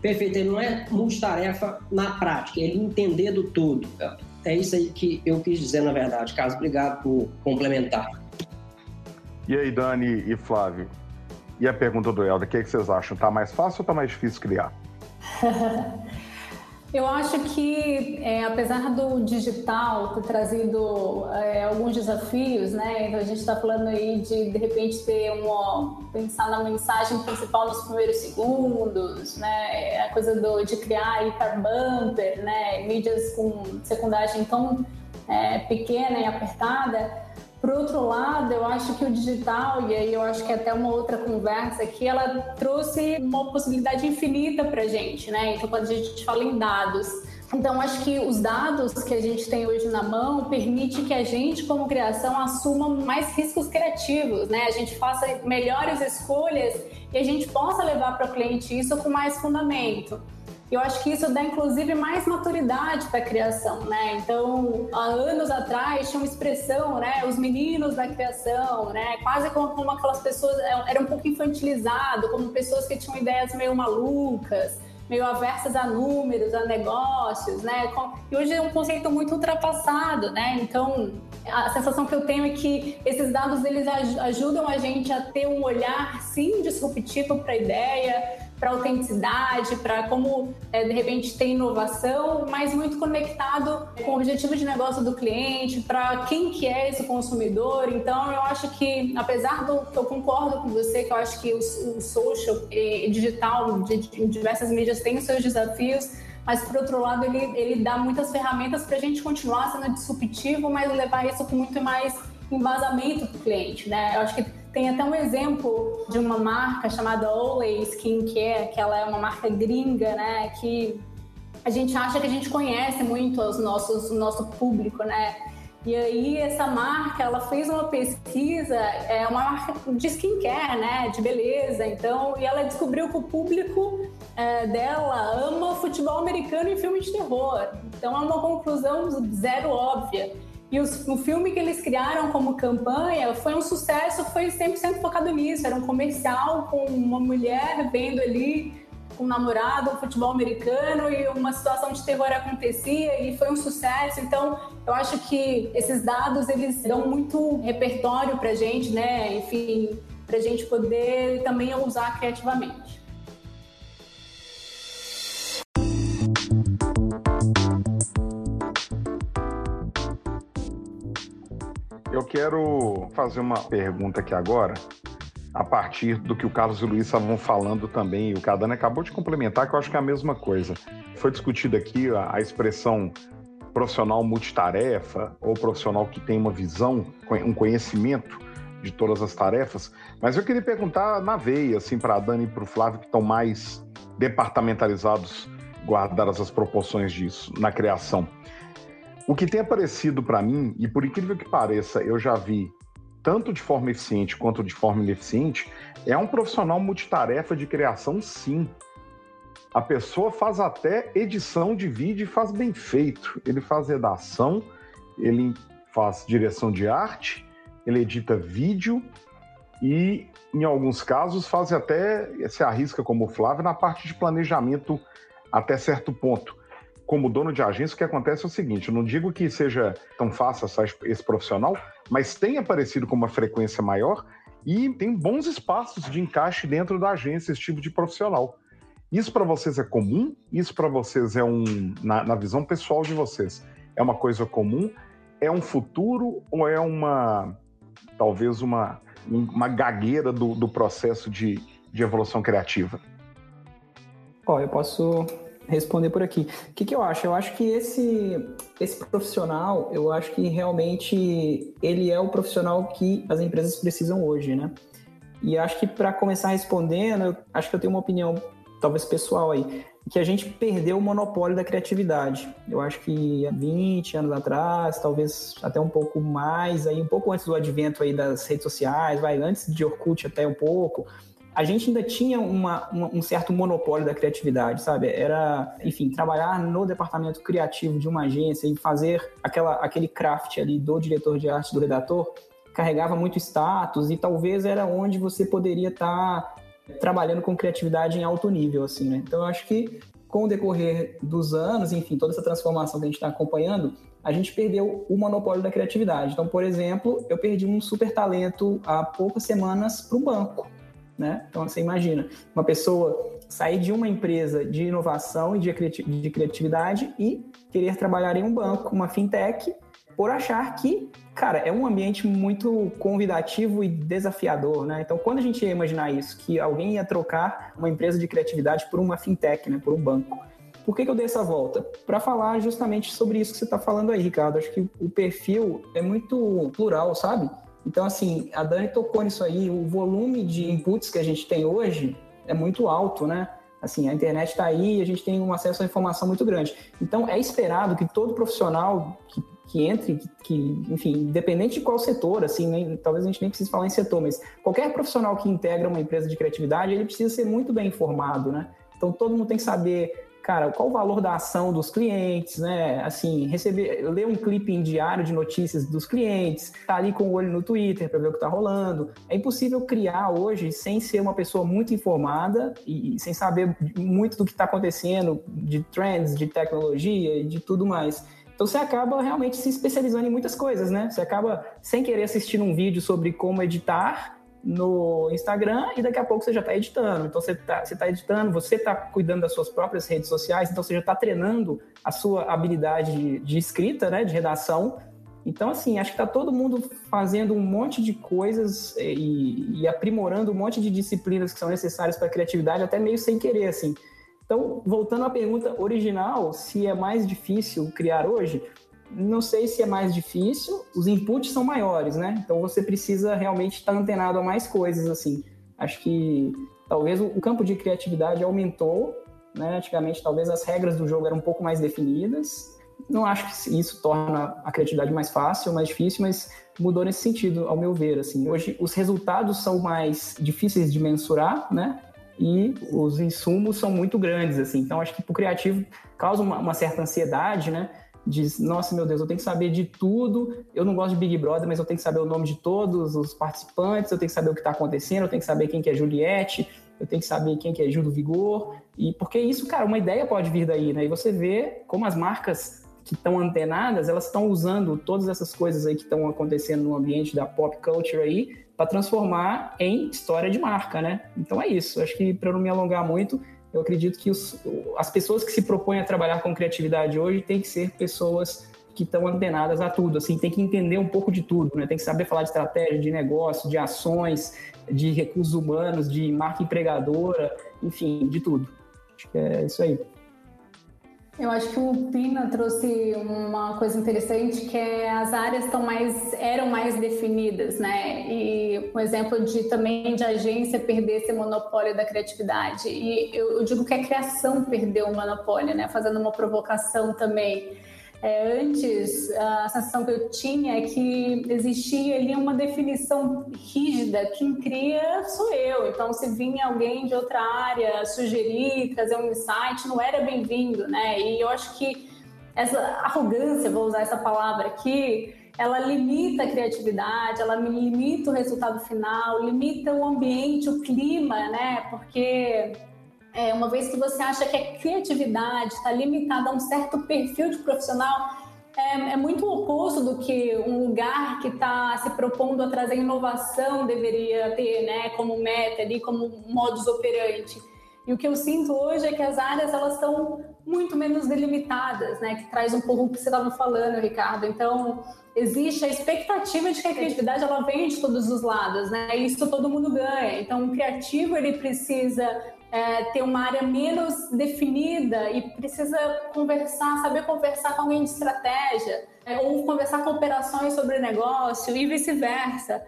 Perfeito, ele não é multitarefa na prática, ele entender do todo. É isso aí que eu quis dizer, na verdade. Carlos, obrigado por complementar. E aí, Dani e Flávio? E a pergunta do Helder, o que, é que vocês acham? Tá mais fácil ou tá mais difícil criar? Eu acho que, é, apesar do digital ter trazido é, alguns desafios, né? Então a gente está falando aí de de repente ter um pensar na mensagem principal nos primeiros segundos, né? A coisa do, de criar hiper bumper, né? Mídias com secundagem tão é, pequena e apertada. Por outro lado, eu acho que o digital, e aí eu acho que é até uma outra conversa aqui, ela trouxe uma possibilidade infinita para a gente, né? Então, quando a gente fala em dados, então, acho que os dados que a gente tem hoje na mão permite que a gente, como criação, assuma mais riscos criativos, né? A gente faça melhores escolhas e a gente possa levar para o cliente isso com mais fundamento. Eu acho que isso dá inclusive mais maturidade para a criação, né? Então, há anos atrás tinha uma expressão, né? Os meninos da criação, né? Quase como, como aquelas pessoas é, era um pouco infantilizado, como pessoas que tinham ideias meio malucas meio aversas a números, a negócios, né? E hoje é um conceito muito ultrapassado, né? Então, a sensação que eu tenho é que esses dados eles ajudam a gente a ter um olhar sim disruptivo para a ideia, para autenticidade, para como é, de repente ter inovação, mas muito conectado com o objetivo de negócio do cliente, para quem que é esse consumidor. Então eu acho que, apesar do eu concordo com você, que eu acho que o, o social e digital de, de diversas mídias tem os seus desafios, mas por outro lado ele, ele dá muitas ferramentas para a gente continuar sendo disruptivo, mas levar isso com muito mais embasamento para o cliente, né? Eu acho que tem até um exemplo de uma marca chamada Always Skincare, que ela é uma marca gringa, né? Que a gente acha que a gente conhece muito os nossos, o nosso público, né? E aí essa marca, ela fez uma pesquisa, é uma marca de skincare, né, de beleza. Então, e ela descobriu que o público é, dela ama futebol americano e filme de terror. Então é uma conclusão zero óbvia. E os, o filme que eles criaram como campanha foi um sucesso, foi 100% focado nisso. Era um comercial com uma mulher vendo ali com um namorado, um futebol americano e uma situação de terror acontecia e foi um sucesso. Então, eu acho que esses dados eles dão muito repertório para gente, né? Enfim, para gente poder também usar criativamente. Eu quero fazer uma pergunta aqui agora, a partir do que o Carlos e o Luiz estavam falando também, e o Cadana acabou de complementar, que eu acho que é a mesma coisa. Foi discutida aqui a, a expressão profissional multitarefa, ou profissional que tem uma visão, um conhecimento de todas as tarefas, mas eu queria perguntar na veia, assim, para a Dani e para o Flávio, que estão mais departamentalizados, guardadas as proporções disso, na criação. O que tem aparecido para mim, e por incrível que pareça, eu já vi tanto de forma eficiente quanto de forma ineficiente, é um profissional multitarefa de criação, sim. A pessoa faz até edição de vídeo e faz bem feito. Ele faz redação, ele faz direção de arte, ele edita vídeo e, em alguns casos, faz até, se arrisca como o Flávio, na parte de planejamento até certo ponto como dono de agência, o que acontece é o seguinte: eu não digo que seja tão fácil esse profissional, mas tem aparecido com uma frequência maior e tem bons espaços de encaixe dentro da agência, esse tipo de profissional. Isso para vocês é comum? Isso para vocês é um, na, na, visão pessoal de vocês, é uma coisa comum? É um futuro ou é uma, talvez uma, uma gagueira do, do processo de, de evolução criativa? Ó, eu posso responder por aqui. O que, que, eu acho? Eu acho que esse, esse profissional, eu acho que realmente ele é o profissional que as empresas precisam hoje, né? E acho que para começar respondendo, acho que eu tenho uma opinião, talvez pessoal aí, que a gente perdeu o monopólio da criatividade. Eu acho que há 20 anos atrás, talvez até um pouco mais, aí um pouco antes do advento aí das redes sociais, vai antes de Orkut até um pouco, a gente ainda tinha uma, uma, um certo monopólio da criatividade, sabe? Era, enfim, trabalhar no departamento criativo de uma agência e fazer aquela, aquele craft ali do diretor de arte, do redator, carregava muito status e talvez era onde você poderia estar tá trabalhando com criatividade em alto nível, assim, né? Então, eu acho que com o decorrer dos anos, enfim, toda essa transformação que a gente está acompanhando, a gente perdeu o monopólio da criatividade. Então, por exemplo, eu perdi um super talento há poucas semanas para o banco né? Então você imagina uma pessoa sair de uma empresa de inovação e de criatividade e querer trabalhar em um banco, uma fintech, por achar que, cara, é um ambiente muito convidativo e desafiador, né? Então, quando a gente ia imaginar isso, que alguém ia trocar uma empresa de criatividade por uma fintech, né, por um banco, por que, que eu dei essa volta? Para falar justamente sobre isso que você está falando aí, Ricardo. Acho que o perfil é muito plural, sabe? Então, assim, a Dani tocou nisso aí, o volume de inputs que a gente tem hoje é muito alto, né? Assim, a internet está aí e a gente tem um acesso à informação muito grande. Então, é esperado que todo profissional que, que entre, que, que, enfim, independente de qual setor, assim, nem, talvez a gente nem precise falar em setor, mas qualquer profissional que integra uma empresa de criatividade, ele precisa ser muito bem informado, né? Então, todo mundo tem que saber cara, qual o valor da ação dos clientes, né? Assim, receber, ler um clipe em diário de notícias dos clientes, tá ali com o olho no Twitter para ver o que tá rolando. É impossível criar hoje sem ser uma pessoa muito informada e sem saber muito do que está acontecendo, de trends, de tecnologia e de tudo mais. Então você acaba realmente se especializando em muitas coisas, né? Você acaba sem querer assistir um vídeo sobre como editar no Instagram e daqui a pouco você já está editando. Então você está você tá editando, você está cuidando das suas próprias redes sociais, então você já está treinando a sua habilidade de, de, escrita, né, de redação. Então, assim, acho que está todo mundo fazendo um monte de coisas e, e, aprimorando um monte de disciplinas que são necessárias para a criatividade, até meio sem querer, assim. Então, voltando à pergunta original, se é mais difícil criar hoje, não sei se é mais difícil, os inputs são maiores, né? Então você precisa realmente estar antenado a mais coisas, assim. Acho que talvez o campo de criatividade aumentou, né? Antigamente talvez as regras do jogo eram um pouco mais definidas. Não acho que isso torna a criatividade mais fácil, mais difícil, mas mudou nesse sentido, ao meu ver, assim. Hoje os resultados são mais difíceis de mensurar, né? E os insumos são muito grandes, assim. Então acho que para o criativo causa uma, uma certa ansiedade, né? Diz, nossa, meu Deus, eu tenho que saber de tudo. Eu não gosto de Big Brother, mas eu tenho que saber o nome de todos os participantes, eu tenho que saber o que está acontecendo, eu tenho que saber quem que é Juliette, eu tenho que saber quem que é Gil do Vigor. E porque isso, cara, uma ideia pode vir daí, né? E você vê como as marcas que estão antenadas, elas estão usando todas essas coisas aí que estão acontecendo no ambiente da pop culture aí para transformar em história de marca, né? Então é isso. Acho que para não me alongar muito, eu acredito que os, as pessoas que se propõem a trabalhar com criatividade hoje têm que ser pessoas que estão antenadas a tudo, assim, tem que entender um pouco de tudo, né? Tem que saber falar de estratégia, de negócio, de ações, de recursos humanos, de marca empregadora, enfim, de tudo. Acho que é isso aí. Eu acho que o Pina trouxe uma coisa interessante que é as áreas estão mais eram mais definidas, né? E um exemplo de também de agência perder esse monopólio da criatividade. E eu, eu digo que a criação perdeu o monopólio, né? Fazendo uma provocação também. É, antes, a sensação que eu tinha é que existia ali uma definição rígida, quem cria sou eu. Então, se vinha alguém de outra área sugerir, trazer um insight, não era bem-vindo, né? E eu acho que essa arrogância, vou usar essa palavra aqui, ela limita a criatividade, ela limita o resultado final, limita o ambiente, o clima, né? Porque é, uma vez que você acha que a criatividade está limitada a um certo perfil de profissional, é, é, muito oposto do que um lugar que está se propondo a trazer inovação deveria ter, né, como meta ali, como modus operandi. E o que eu sinto hoje é que as áreas elas estão muito menos delimitadas, né, que traz um pouco o que você estava falando, Ricardo. Então existe a expectativa de que a criatividade ela venha de todos os lados, né? E isso todo mundo ganha. Então o criativo ele precisa é, ter uma área menos definida e precisa conversar, saber conversar com alguém de estratégia, é, ou conversar com operações sobre negócio e vice-versa.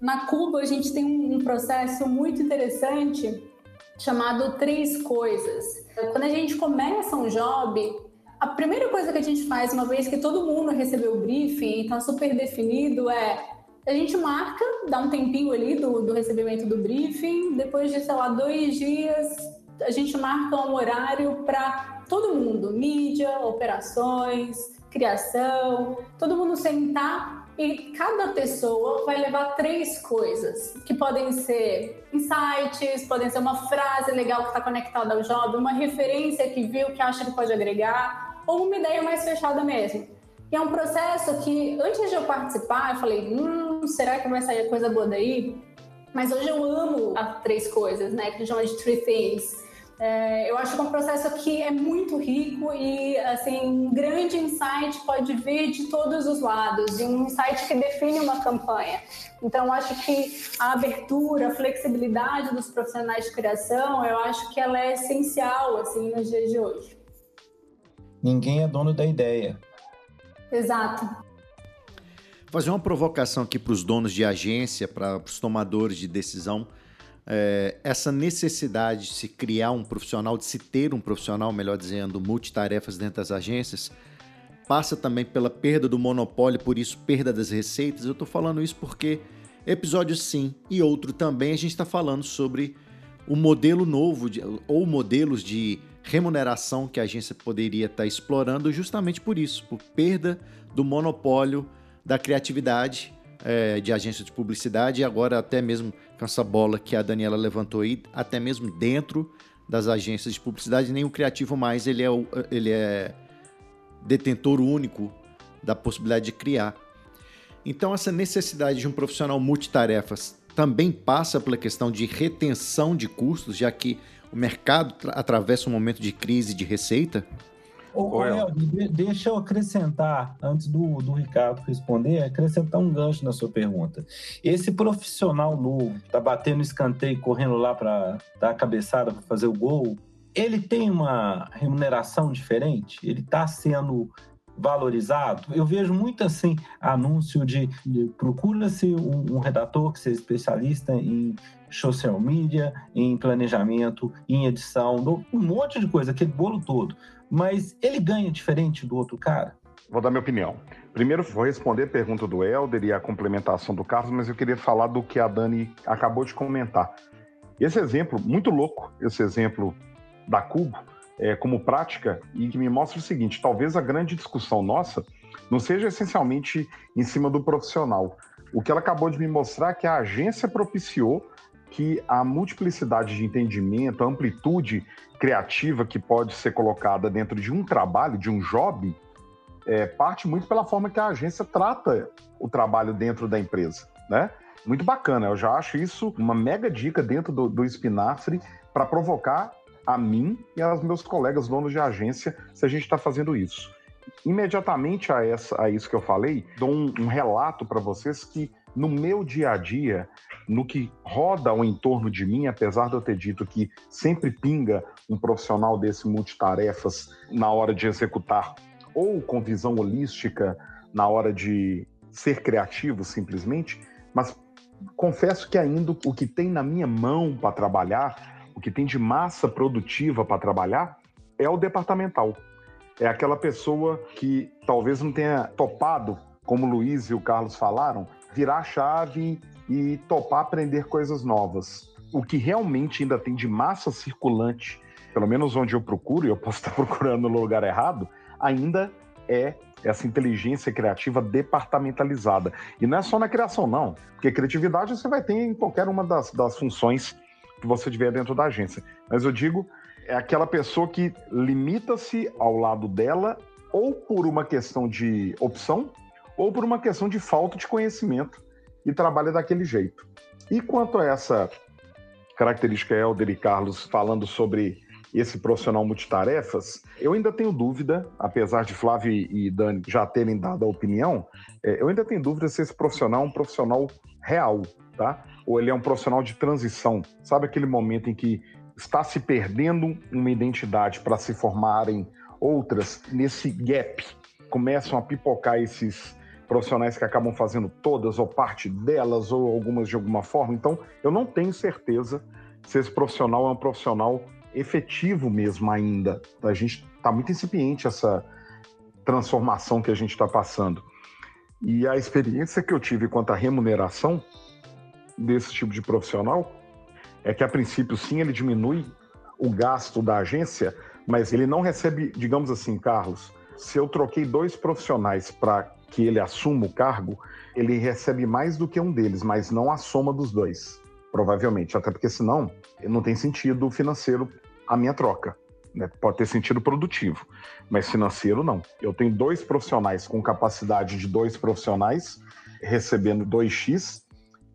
Na Cuba, a gente tem um processo muito interessante chamado Três Coisas. Quando a gente começa um job, a primeira coisa que a gente faz, uma vez que todo mundo recebeu o briefing e está super definido, é a gente marca, dá um tempinho ali do, do recebimento do briefing, depois de, sei lá, dois dias, a gente marca um horário para todo mundo, mídia, operações, criação, todo mundo sentar e cada pessoa vai levar três coisas, que podem ser insights, podem ser uma frase legal que está conectada ao job, uma referência que viu que acha que pode agregar, ou uma ideia mais fechada mesmo. E é um processo que, antes de eu participar, eu falei, hum, será que vai sair coisa boa daí? Mas hoje eu amo as três coisas, né? Que a gente chama de three things. É, eu acho que é um processo que é muito rico e, assim, um grande insight pode vir de todos os lados, e um insight que define uma campanha. Então, acho que a abertura, a flexibilidade dos profissionais de criação, eu acho que ela é essencial, assim, nos dias de hoje. Ninguém é dono da ideia. Exato. Fazer uma provocação aqui para os donos de agência, para os tomadores de decisão. É, essa necessidade de se criar um profissional, de se ter um profissional, melhor dizendo, multitarefas dentro das agências, passa também pela perda do monopólio, por isso, perda das receitas. Eu estou falando isso porque episódio sim e outro também a gente está falando sobre o modelo novo de, ou modelos de remuneração que a agência poderia estar tá explorando justamente por isso, por perda do monopólio da criatividade é, de agência de publicidade e agora até mesmo com essa bola que a Daniela levantou aí, até mesmo dentro das agências de publicidade, nem o criativo mais ele é, ele é detentor único da possibilidade de criar. Então essa necessidade de um profissional multitarefas também passa pela questão de retenção de custos, já que o mercado atravessa um momento de crise de receita? Ô, deixa eu acrescentar, antes do, do Ricardo responder, acrescentar um gancho na sua pergunta. Esse profissional novo, que está batendo escanteio, correndo lá para dar a cabeçada para fazer o gol, ele tem uma remuneração diferente? Ele está sendo valorizado? Eu vejo muito assim anúncio de, de procura-se um, um, redator que seja especialista em social media, em planejamento, em edição, um monte de coisa, aquele bolo todo mas ele ganha diferente do outro cara? Vou dar minha opinião. Primeiro, vou responder a pergunta do Helder e a complementação do Carlos, mas eu queria falar do que a Dani acabou de comentar. Esse exemplo, muito louco, esse exemplo da Cubo, é, como prática, e que me mostra o seguinte: talvez a grande discussão nossa não seja essencialmente em cima do profissional. O que ela acabou de me mostrar é que a agência propiciou que a multiplicidade de entendimento, a amplitude criativa que pode ser colocada dentro de um trabalho, de um job, é, parte muito pela forma que a agência trata o trabalho dentro da empresa, né? Muito bacana, eu já acho isso uma mega dica dentro do, do Espinafre para provocar a mim e aos meus colegas donos de agência se a gente está fazendo isso. Imediatamente a, essa, a isso que eu falei, dou um, um relato para vocês que no meu dia a dia, no que roda ao entorno de mim, apesar de eu ter dito que sempre pinga um profissional desse multitarefas na hora de executar, ou com visão holística na hora de ser criativo simplesmente, mas confesso que ainda o que tem na minha mão para trabalhar, o que tem de massa produtiva para trabalhar, é o departamental. É aquela pessoa que talvez não tenha topado, como o Luiz e o Carlos falaram, virar a chave e topar aprender coisas novas. O que realmente ainda tem de massa circulante, pelo menos onde eu procuro, e eu posso estar procurando no lugar errado, ainda é essa inteligência criativa departamentalizada. E não é só na criação, não, porque criatividade você vai ter em qualquer uma das, das funções que você tiver dentro da agência. Mas eu digo, é aquela pessoa que limita-se ao lado dela ou por uma questão de opção, ou por uma questão de falta de conhecimento e trabalha daquele jeito. E quanto a essa característica Helder e Carlos falando sobre esse profissional multitarefas, eu ainda tenho dúvida, apesar de Flávio e Dani já terem dado a opinião, é, eu ainda tenho dúvida se esse profissional é um profissional real, tá? Ou ele é um profissional de transição. Sabe aquele momento em que está se perdendo uma identidade para se formarem outras? Nesse gap, começam a pipocar esses profissionais que acabam fazendo todas ou parte delas ou algumas de alguma forma. Então, eu não tenho certeza se esse profissional é um profissional efetivo mesmo ainda. A gente está muito incipiente essa transformação que a gente está passando. E a experiência que eu tive quanto à remuneração desse tipo de profissional é que, a princípio, sim, ele diminui o gasto da agência, mas ele não recebe, digamos assim, Carlos, se eu troquei dois profissionais para que ele assuma o cargo, ele recebe mais do que um deles, mas não a soma dos dois, provavelmente. Até porque senão não tem sentido financeiro a minha troca. Né? Pode ter sentido produtivo, mas financeiro não. Eu tenho dois profissionais com capacidade de dois profissionais recebendo 2x.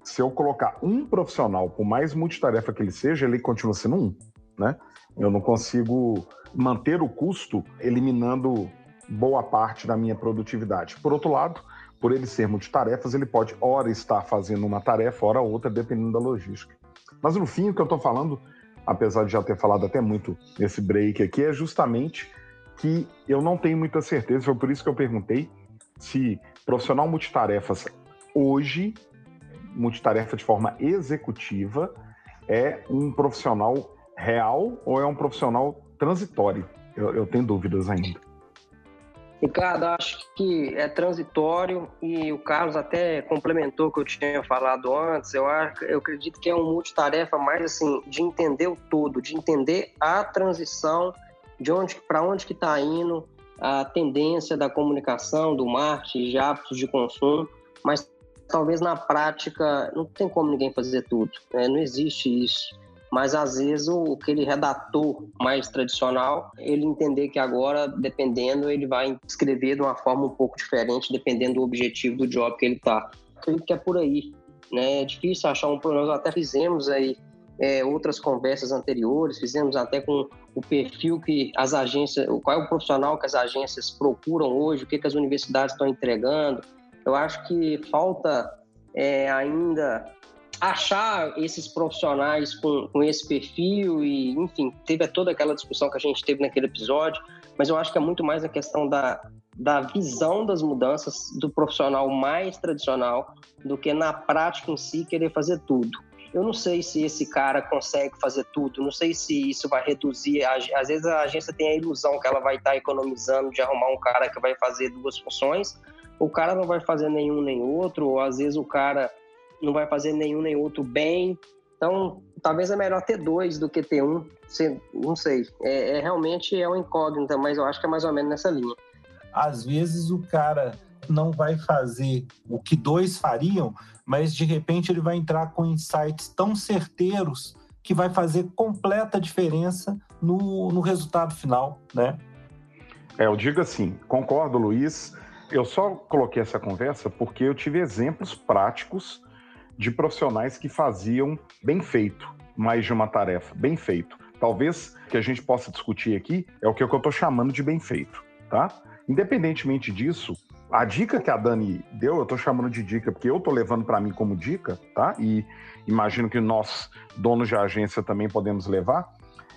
Se eu colocar um profissional, por mais multitarefa que ele seja, ele continua sendo um. Né? Eu não consigo manter o custo eliminando boa parte da minha produtividade. Por outro lado, por ele ser multitarefas, ele pode, ora, estar fazendo uma tarefa, ora outra, dependendo da logística. Mas no fim, o que eu estou falando, apesar de já ter falado até muito nesse break aqui, é justamente que eu não tenho muita certeza, foi por isso que eu perguntei se profissional multitarefas hoje, multitarefa de forma executiva, é um profissional real ou é um profissional transitório? Eu, eu tenho dúvidas ainda. Ricardo, acho que é transitório e o Carlos até complementou o que eu tinha falado antes. Eu, acho, eu acredito que é um multitarefa mais assim de entender o todo, de entender a transição, de onde para onde que está indo, a tendência da comunicação, do marketing, de hábitos de consumo, mas talvez na prática não tem como ninguém fazer tudo, né? não existe isso mas às vezes o aquele redator mais tradicional, ele entender que agora, dependendo, ele vai escrever de uma forma um pouco diferente, dependendo do objetivo do job que ele está. Acredito que é por aí. né? É difícil achar um nós até fizemos aí é, outras conversas anteriores, fizemos até com o perfil que as agências, qual é o profissional que as agências procuram hoje, o que, que as universidades estão entregando. Eu acho que falta é, ainda achar esses profissionais com, com esse perfil e, enfim, teve toda aquela discussão que a gente teve naquele episódio, mas eu acho que é muito mais a questão da, da visão das mudanças do profissional mais tradicional do que na prática em si querer fazer tudo. Eu não sei se esse cara consegue fazer tudo, não sei se isso vai reduzir. Às vezes a agência tem a ilusão que ela vai estar economizando de arrumar um cara que vai fazer duas funções, o cara não vai fazer nenhum nem outro, ou às vezes o cara não vai fazer nenhum nem outro bem. Então, talvez é melhor ter dois do que ter um. Não sei. É, é realmente é uma incógnita, mas eu acho que é mais ou menos nessa linha. Às vezes o cara não vai fazer o que dois fariam, mas de repente ele vai entrar com insights tão certeiros que vai fazer completa diferença no, no resultado final, né? É, eu digo assim, concordo, Luiz. Eu só coloquei essa conversa porque eu tive exemplos práticos de profissionais que faziam bem feito mais de uma tarefa, bem feito. Talvez que a gente possa discutir aqui é o que eu estou chamando de bem feito, tá? Independentemente disso, a dica que a Dani deu, eu estou chamando de dica porque eu estou levando para mim como dica, tá? E imagino que nós, donos de agência, também podemos levar,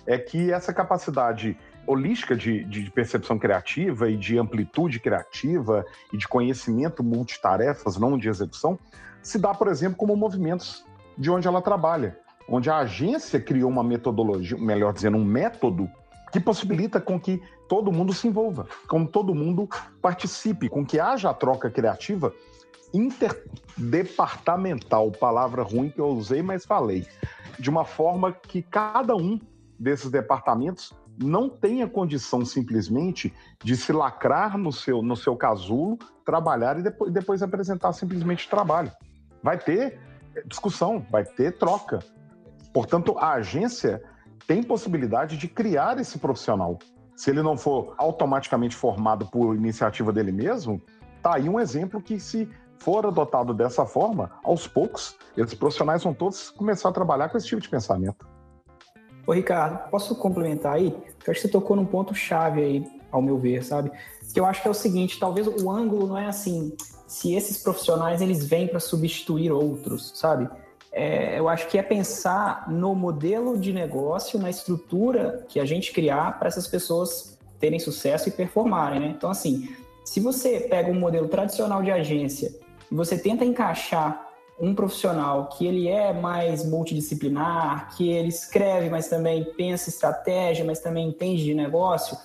é que essa capacidade holística de, de percepção criativa e de amplitude criativa e de conhecimento multitarefas, não de execução, se dá, por exemplo, como movimentos de onde ela trabalha, onde a agência criou uma metodologia, melhor dizendo, um método que possibilita com que todo mundo se envolva, com que todo mundo participe, com que haja a troca criativa interdepartamental, palavra ruim que eu usei, mas falei, de uma forma que cada um desses departamentos não tenha condição simplesmente de se lacrar no seu, no seu casulo, trabalhar e depois, depois apresentar simplesmente trabalho. Vai ter discussão, vai ter troca. Portanto, a agência tem possibilidade de criar esse profissional. Se ele não for automaticamente formado por iniciativa dele mesmo, tá aí um exemplo que se for adotado dessa forma, aos poucos, esses profissionais vão todos começar a trabalhar com esse tipo de pensamento. Ô Ricardo, posso complementar aí? Eu acho que você tocou num ponto chave aí, ao meu ver, sabe? Que eu acho que é o seguinte, talvez o ângulo não é assim, se esses profissionais eles vêm para substituir outros, sabe? é, eu acho que é pensar no modelo de negócio, na estrutura que a gente criar para essas pessoas terem sucesso e performarem, né? Então, assim, se você pega um modelo tradicional de agência e você tenta encaixar um profissional que ele é mais multidisciplinar, que ele escreve, mas também pensa estratégia, mas também entende de negócio,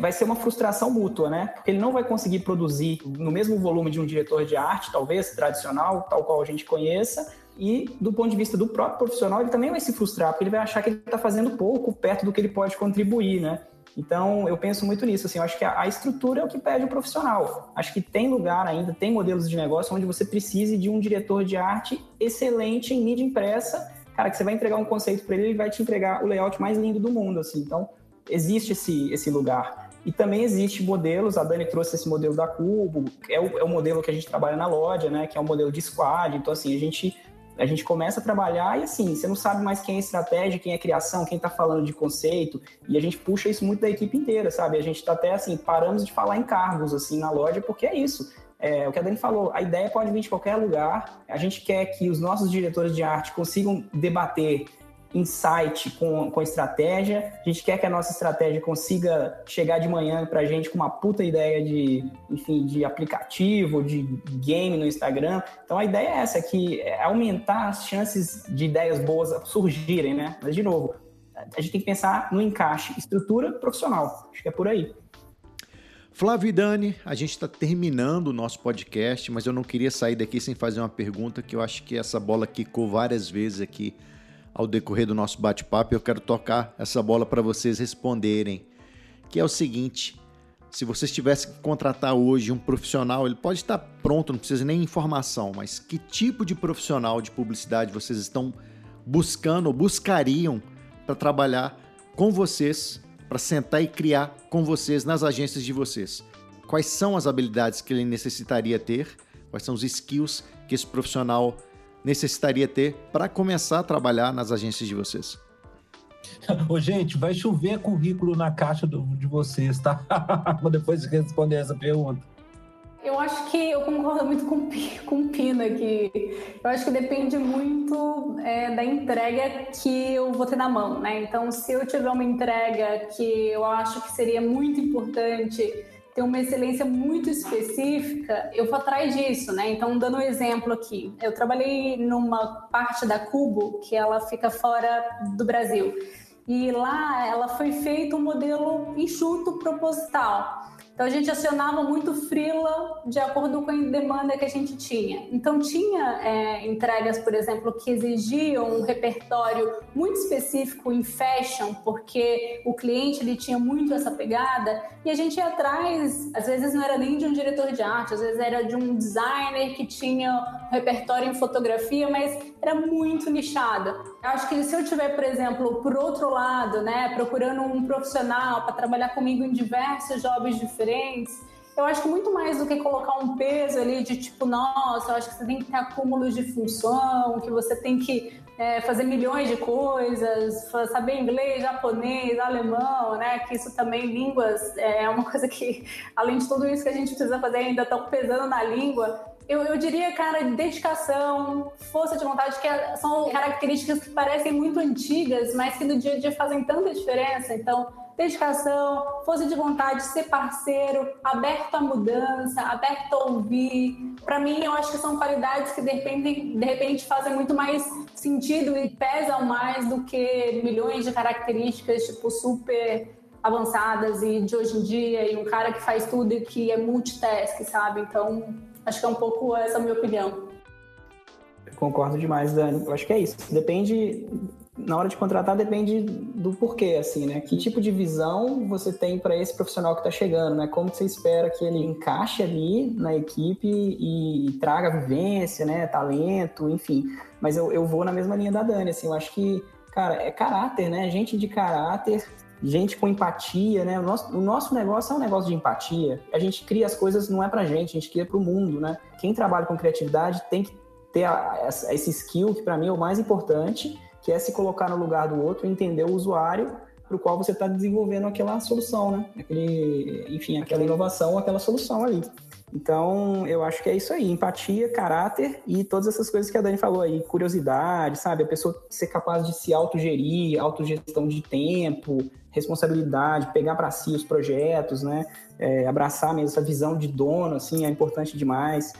vai ser uma frustração mútua, né? Porque ele não vai conseguir produzir no mesmo volume de um diretor de arte, talvez tradicional, tal qual a gente conheça, e do ponto de vista do próprio profissional, ele também vai se frustrar, porque ele vai achar que ele está fazendo pouco perto do que ele pode contribuir, né? Então, eu penso muito nisso, assim, eu acho que a, a estrutura é o que pede o profissional. Acho que tem lugar ainda, tem modelos de negócio onde você precise de um diretor de arte excelente em mídia impressa, cara, que você vai entregar um conceito para ele, ele vai te entregar o layout mais lindo do mundo, assim. Então, existe esse, esse lugar. E também existe modelos, a Dani trouxe esse modelo da Cubo, é o, é o modelo que a gente trabalha na loja, né, que é o modelo de squad. Então, assim, a gente a gente começa a trabalhar e assim, você não sabe mais quem é estratégia, quem é criação, quem está falando de conceito, e a gente puxa isso muito da equipe inteira, sabe? A gente está até assim, paramos de falar em cargos assim na loja, porque é isso. É, o que a Dani falou, a ideia pode vir de qualquer lugar. A gente quer que os nossos diretores de arte consigam debater insight com, com estratégia. A gente quer que a nossa estratégia consiga chegar de manhã para a gente com uma puta ideia de, enfim, de aplicativo, de game no Instagram. Então a ideia é essa, que é aumentar as chances de ideias boas surgirem, né? Mas de novo, a gente tem que pensar no encaixe, estrutura profissional. Acho que é por aí. Flávio e Dani, a gente está terminando o nosso podcast, mas eu não queria sair daqui sem fazer uma pergunta que eu acho que essa bola quicou várias vezes aqui ao decorrer do nosso bate-papo. Eu quero tocar essa bola para vocês responderem, que é o seguinte: se vocês tivessem que contratar hoje um profissional, ele pode estar pronto, não precisa nem informação, mas que tipo de profissional de publicidade vocês estão buscando ou buscariam para trabalhar com vocês, para sentar e criar com vocês nas agências de vocês? Quais são as habilidades que ele necessitaria ter? Quais são os skills que esse profissional necessitaria ter para começar a trabalhar nas agências de vocês? Ô, gente, vai chover currículo na caixa do, de vocês, tá? Vou depois responder essa pergunta. Eu acho que eu concordo muito com, com o Pina aqui. Eu acho que depende muito é, da entrega que eu vou ter na mão, né? Então, se eu tiver uma entrega que eu acho que seria muito importante ter uma excelência muito específica, eu vou atrás disso, né? Então, dando um exemplo aqui, eu trabalhei numa parte da Cubo que ela fica fora do Brasil. E lá ela foi feito um modelo enxuto proposital. Então a gente acionava muito freela de acordo com a demanda que a gente tinha. Então tinha é, entregas, por exemplo, que exigiam um repertório muito específico em fashion, porque o cliente ele tinha muito essa pegada e a gente ia atrás. Às vezes não era nem de um diretor de arte, às vezes era de um designer que tinha um repertório em fotografia, mas era muito nichado. Eu acho que se eu tiver, por exemplo, por outro lado, né, procurando um profissional para trabalhar comigo em diversos jobs diferentes, eu acho que muito mais do que colocar um peso ali de tipo, nossa, eu acho que você tem que ter acúmulos de função, que você tem que é, fazer milhões de coisas, saber inglês, japonês, alemão, né? Que isso também, línguas, é uma coisa que, além de tudo isso que a gente precisa fazer, ainda estão pesando na língua. Eu, eu, diria, cara, dedicação, força de vontade, que é, são características que parecem muito antigas, mas que no dia a dia fazem tanta diferença. Então, dedicação, força de vontade, ser parceiro, aberto à mudança, aberto a ouvir. Para mim, eu acho que são qualidades que de repente, de repente fazem muito mais sentido e pesam mais do que milhões de características tipo super avançadas e de hoje em dia e um cara que faz tudo e que é multitask, sabe? Então, acho que é um pouco essa a minha opinião. Concordo demais, Dani. Eu acho que é isso. Depende na hora de contratar depende do porquê, assim, né? Que tipo de visão você tem para esse profissional que está chegando, né? Como você espera que ele encaixe ali na equipe e, traga vivência, né? Talento, enfim. Mas eu, eu vou na mesma linha da Dani, assim. Eu acho que, cara, é caráter, né? Gente de caráter, gente com empatia, né? O nosso, o nosso negócio é um negócio de empatia. A gente cria as coisas não é pra gente, a gente cria para o mundo, né? Quem trabalha com criatividade tem que ter a, a, esse skill que para mim é o mais importante que é se colocar no lugar do outro, entender o usuário para o qual você está desenvolvendo aquela solução, né? Aquele, enfim, aquela inovação, aquela solução ali. Então, eu acho que é isso aí, empatia, caráter e todas essas coisas que a Dani falou aí, curiosidade, sabe? A pessoa ser capaz de se autogerir, autogestão de tempo, responsabilidade, pegar para si os projetos, né? É, abraçar mesmo essa visão de dono, assim, é importante demais.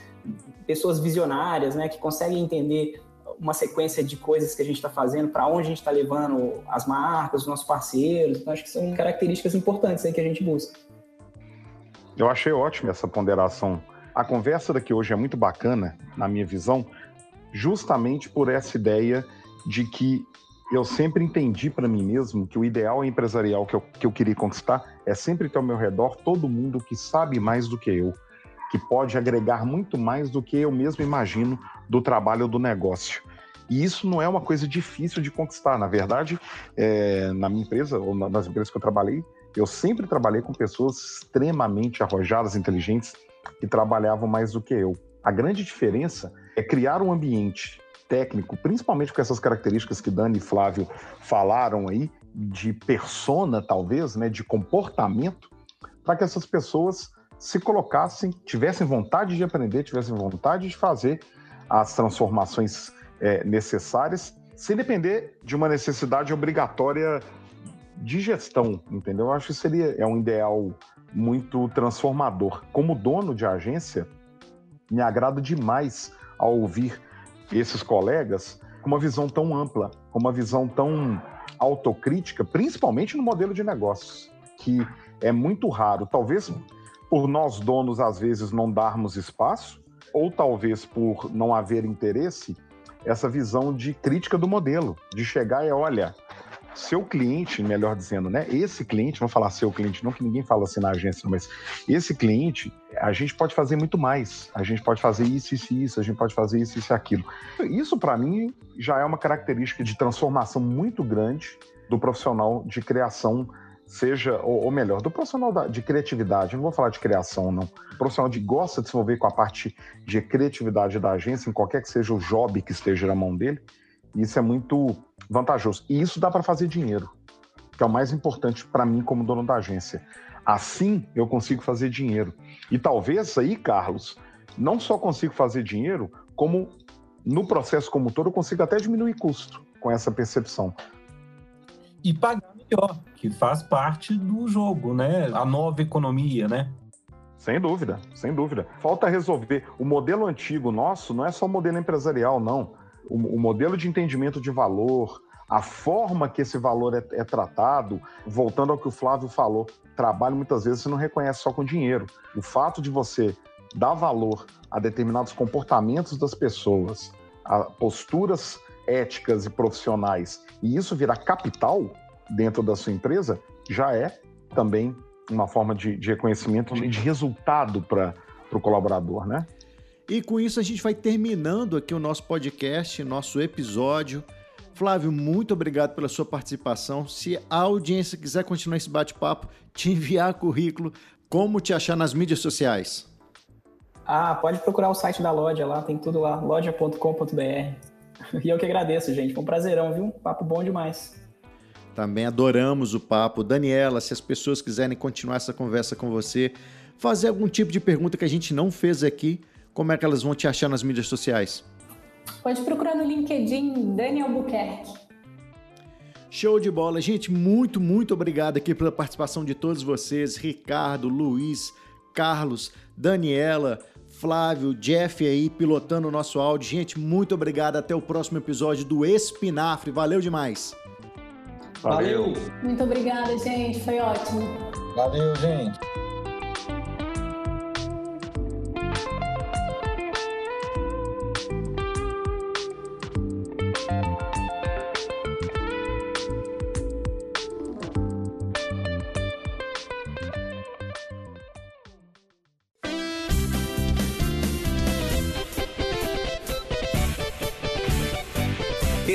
Pessoas visionárias, né? Que conseguem entender uma sequência de coisas que a gente está fazendo, para onde a gente está levando as marcas, os nossos parceiros. Então, acho que são características importantes aí que a gente busca. Eu achei ótimo essa ponderação. A conversa daqui hoje é muito bacana, na minha visão, justamente por essa ideia de que eu sempre entendi para mim mesmo que o ideal empresarial que eu, que eu queria conquistar é sempre ter ao meu redor todo mundo que sabe mais do que eu, que pode agregar muito mais do que eu mesmo imagino do trabalho do negócio. E isso não é uma coisa difícil de conquistar. Na verdade, é, na minha empresa, ou nas empresas que eu trabalhei, eu sempre trabalhei com pessoas extremamente arrojadas, inteligentes, que trabalhavam mais do que eu. A grande diferença é criar um ambiente técnico, principalmente com essas características que Dani e Flávio falaram aí, de persona, talvez, né, de comportamento, para que essas pessoas se colocassem, tivessem vontade de aprender, tivessem vontade de fazer as transformações é, necessárias, sem depender de uma necessidade obrigatória de gestão, entendeu? Eu acho que seria é um ideal muito transformador. Como dono de agência, me agrada demais ao ouvir esses colegas com uma visão tão ampla, com uma visão tão autocrítica, principalmente no modelo de negócios, que é muito raro. Talvez por nós donos às vezes não darmos espaço, ou talvez por não haver interesse, essa visão de crítica do modelo, de chegar e olha, seu cliente, melhor dizendo, né? Esse cliente, vamos falar seu cliente, não que ninguém fala assim na agência, mas esse cliente, a gente pode fazer muito mais. A gente pode fazer isso, isso isso, a gente pode fazer isso, isso e aquilo. Isso, para mim, já é uma característica de transformação muito grande do profissional de criação seja, ou, ou melhor, do profissional de criatividade, não vou falar de criação, não. O profissional de gosta de se envolver com a parte de criatividade da agência, em qualquer que seja o job que esteja na mão dele, isso é muito vantajoso. E isso dá para fazer dinheiro, que é o mais importante para mim como dono da agência. Assim eu consigo fazer dinheiro. E talvez aí, Carlos, não só consigo fazer dinheiro, como no processo como todo eu consigo até diminuir custo com essa percepção. E pagar melhor, que faz parte do jogo, né? A nova economia, né? Sem dúvida, sem dúvida. Falta resolver. O modelo antigo nosso não é só o modelo empresarial, não. O, o modelo de entendimento de valor, a forma que esse valor é, é, tratado, voltando ao que o Flávio falou, trabalho muitas vezes você não reconhece só com dinheiro. O fato de você dar valor a determinados comportamentos das pessoas, a posturas éticas e profissionais, e isso virar capital dentro da sua empresa, já é também uma forma de, de reconhecimento, de, de resultado para o colaborador, né? E com isso a gente vai terminando aqui o nosso podcast, nosso episódio. Flávio, muito obrigado pela sua participação. Se a audiência quiser continuar esse bate-papo, te enviar currículo, como te achar nas mídias sociais? Ah, pode procurar o site da loja lá, tem tudo lá, loja.com.br. E eu que agradeço, gente. Foi um prazerão, viu? Papo bom demais. Também adoramos o papo. Daniela, se as pessoas quiserem continuar essa conversa com você, fazer algum tipo de pergunta que a gente não fez aqui, como é que elas vão te achar nas mídias sociais? Pode procurar no LinkedIn Daniel Buquerque. Show de bola, gente. Muito, muito obrigado aqui pela participação de todos vocês. Ricardo, Luiz, Carlos, Daniela, Flávio, Jeff aí pilotando o nosso áudio. Gente, muito obrigado. Até o próximo episódio do Espinafre. Valeu demais. Valeu. Muito obrigada, gente. Foi ótimo. Valeu, gente.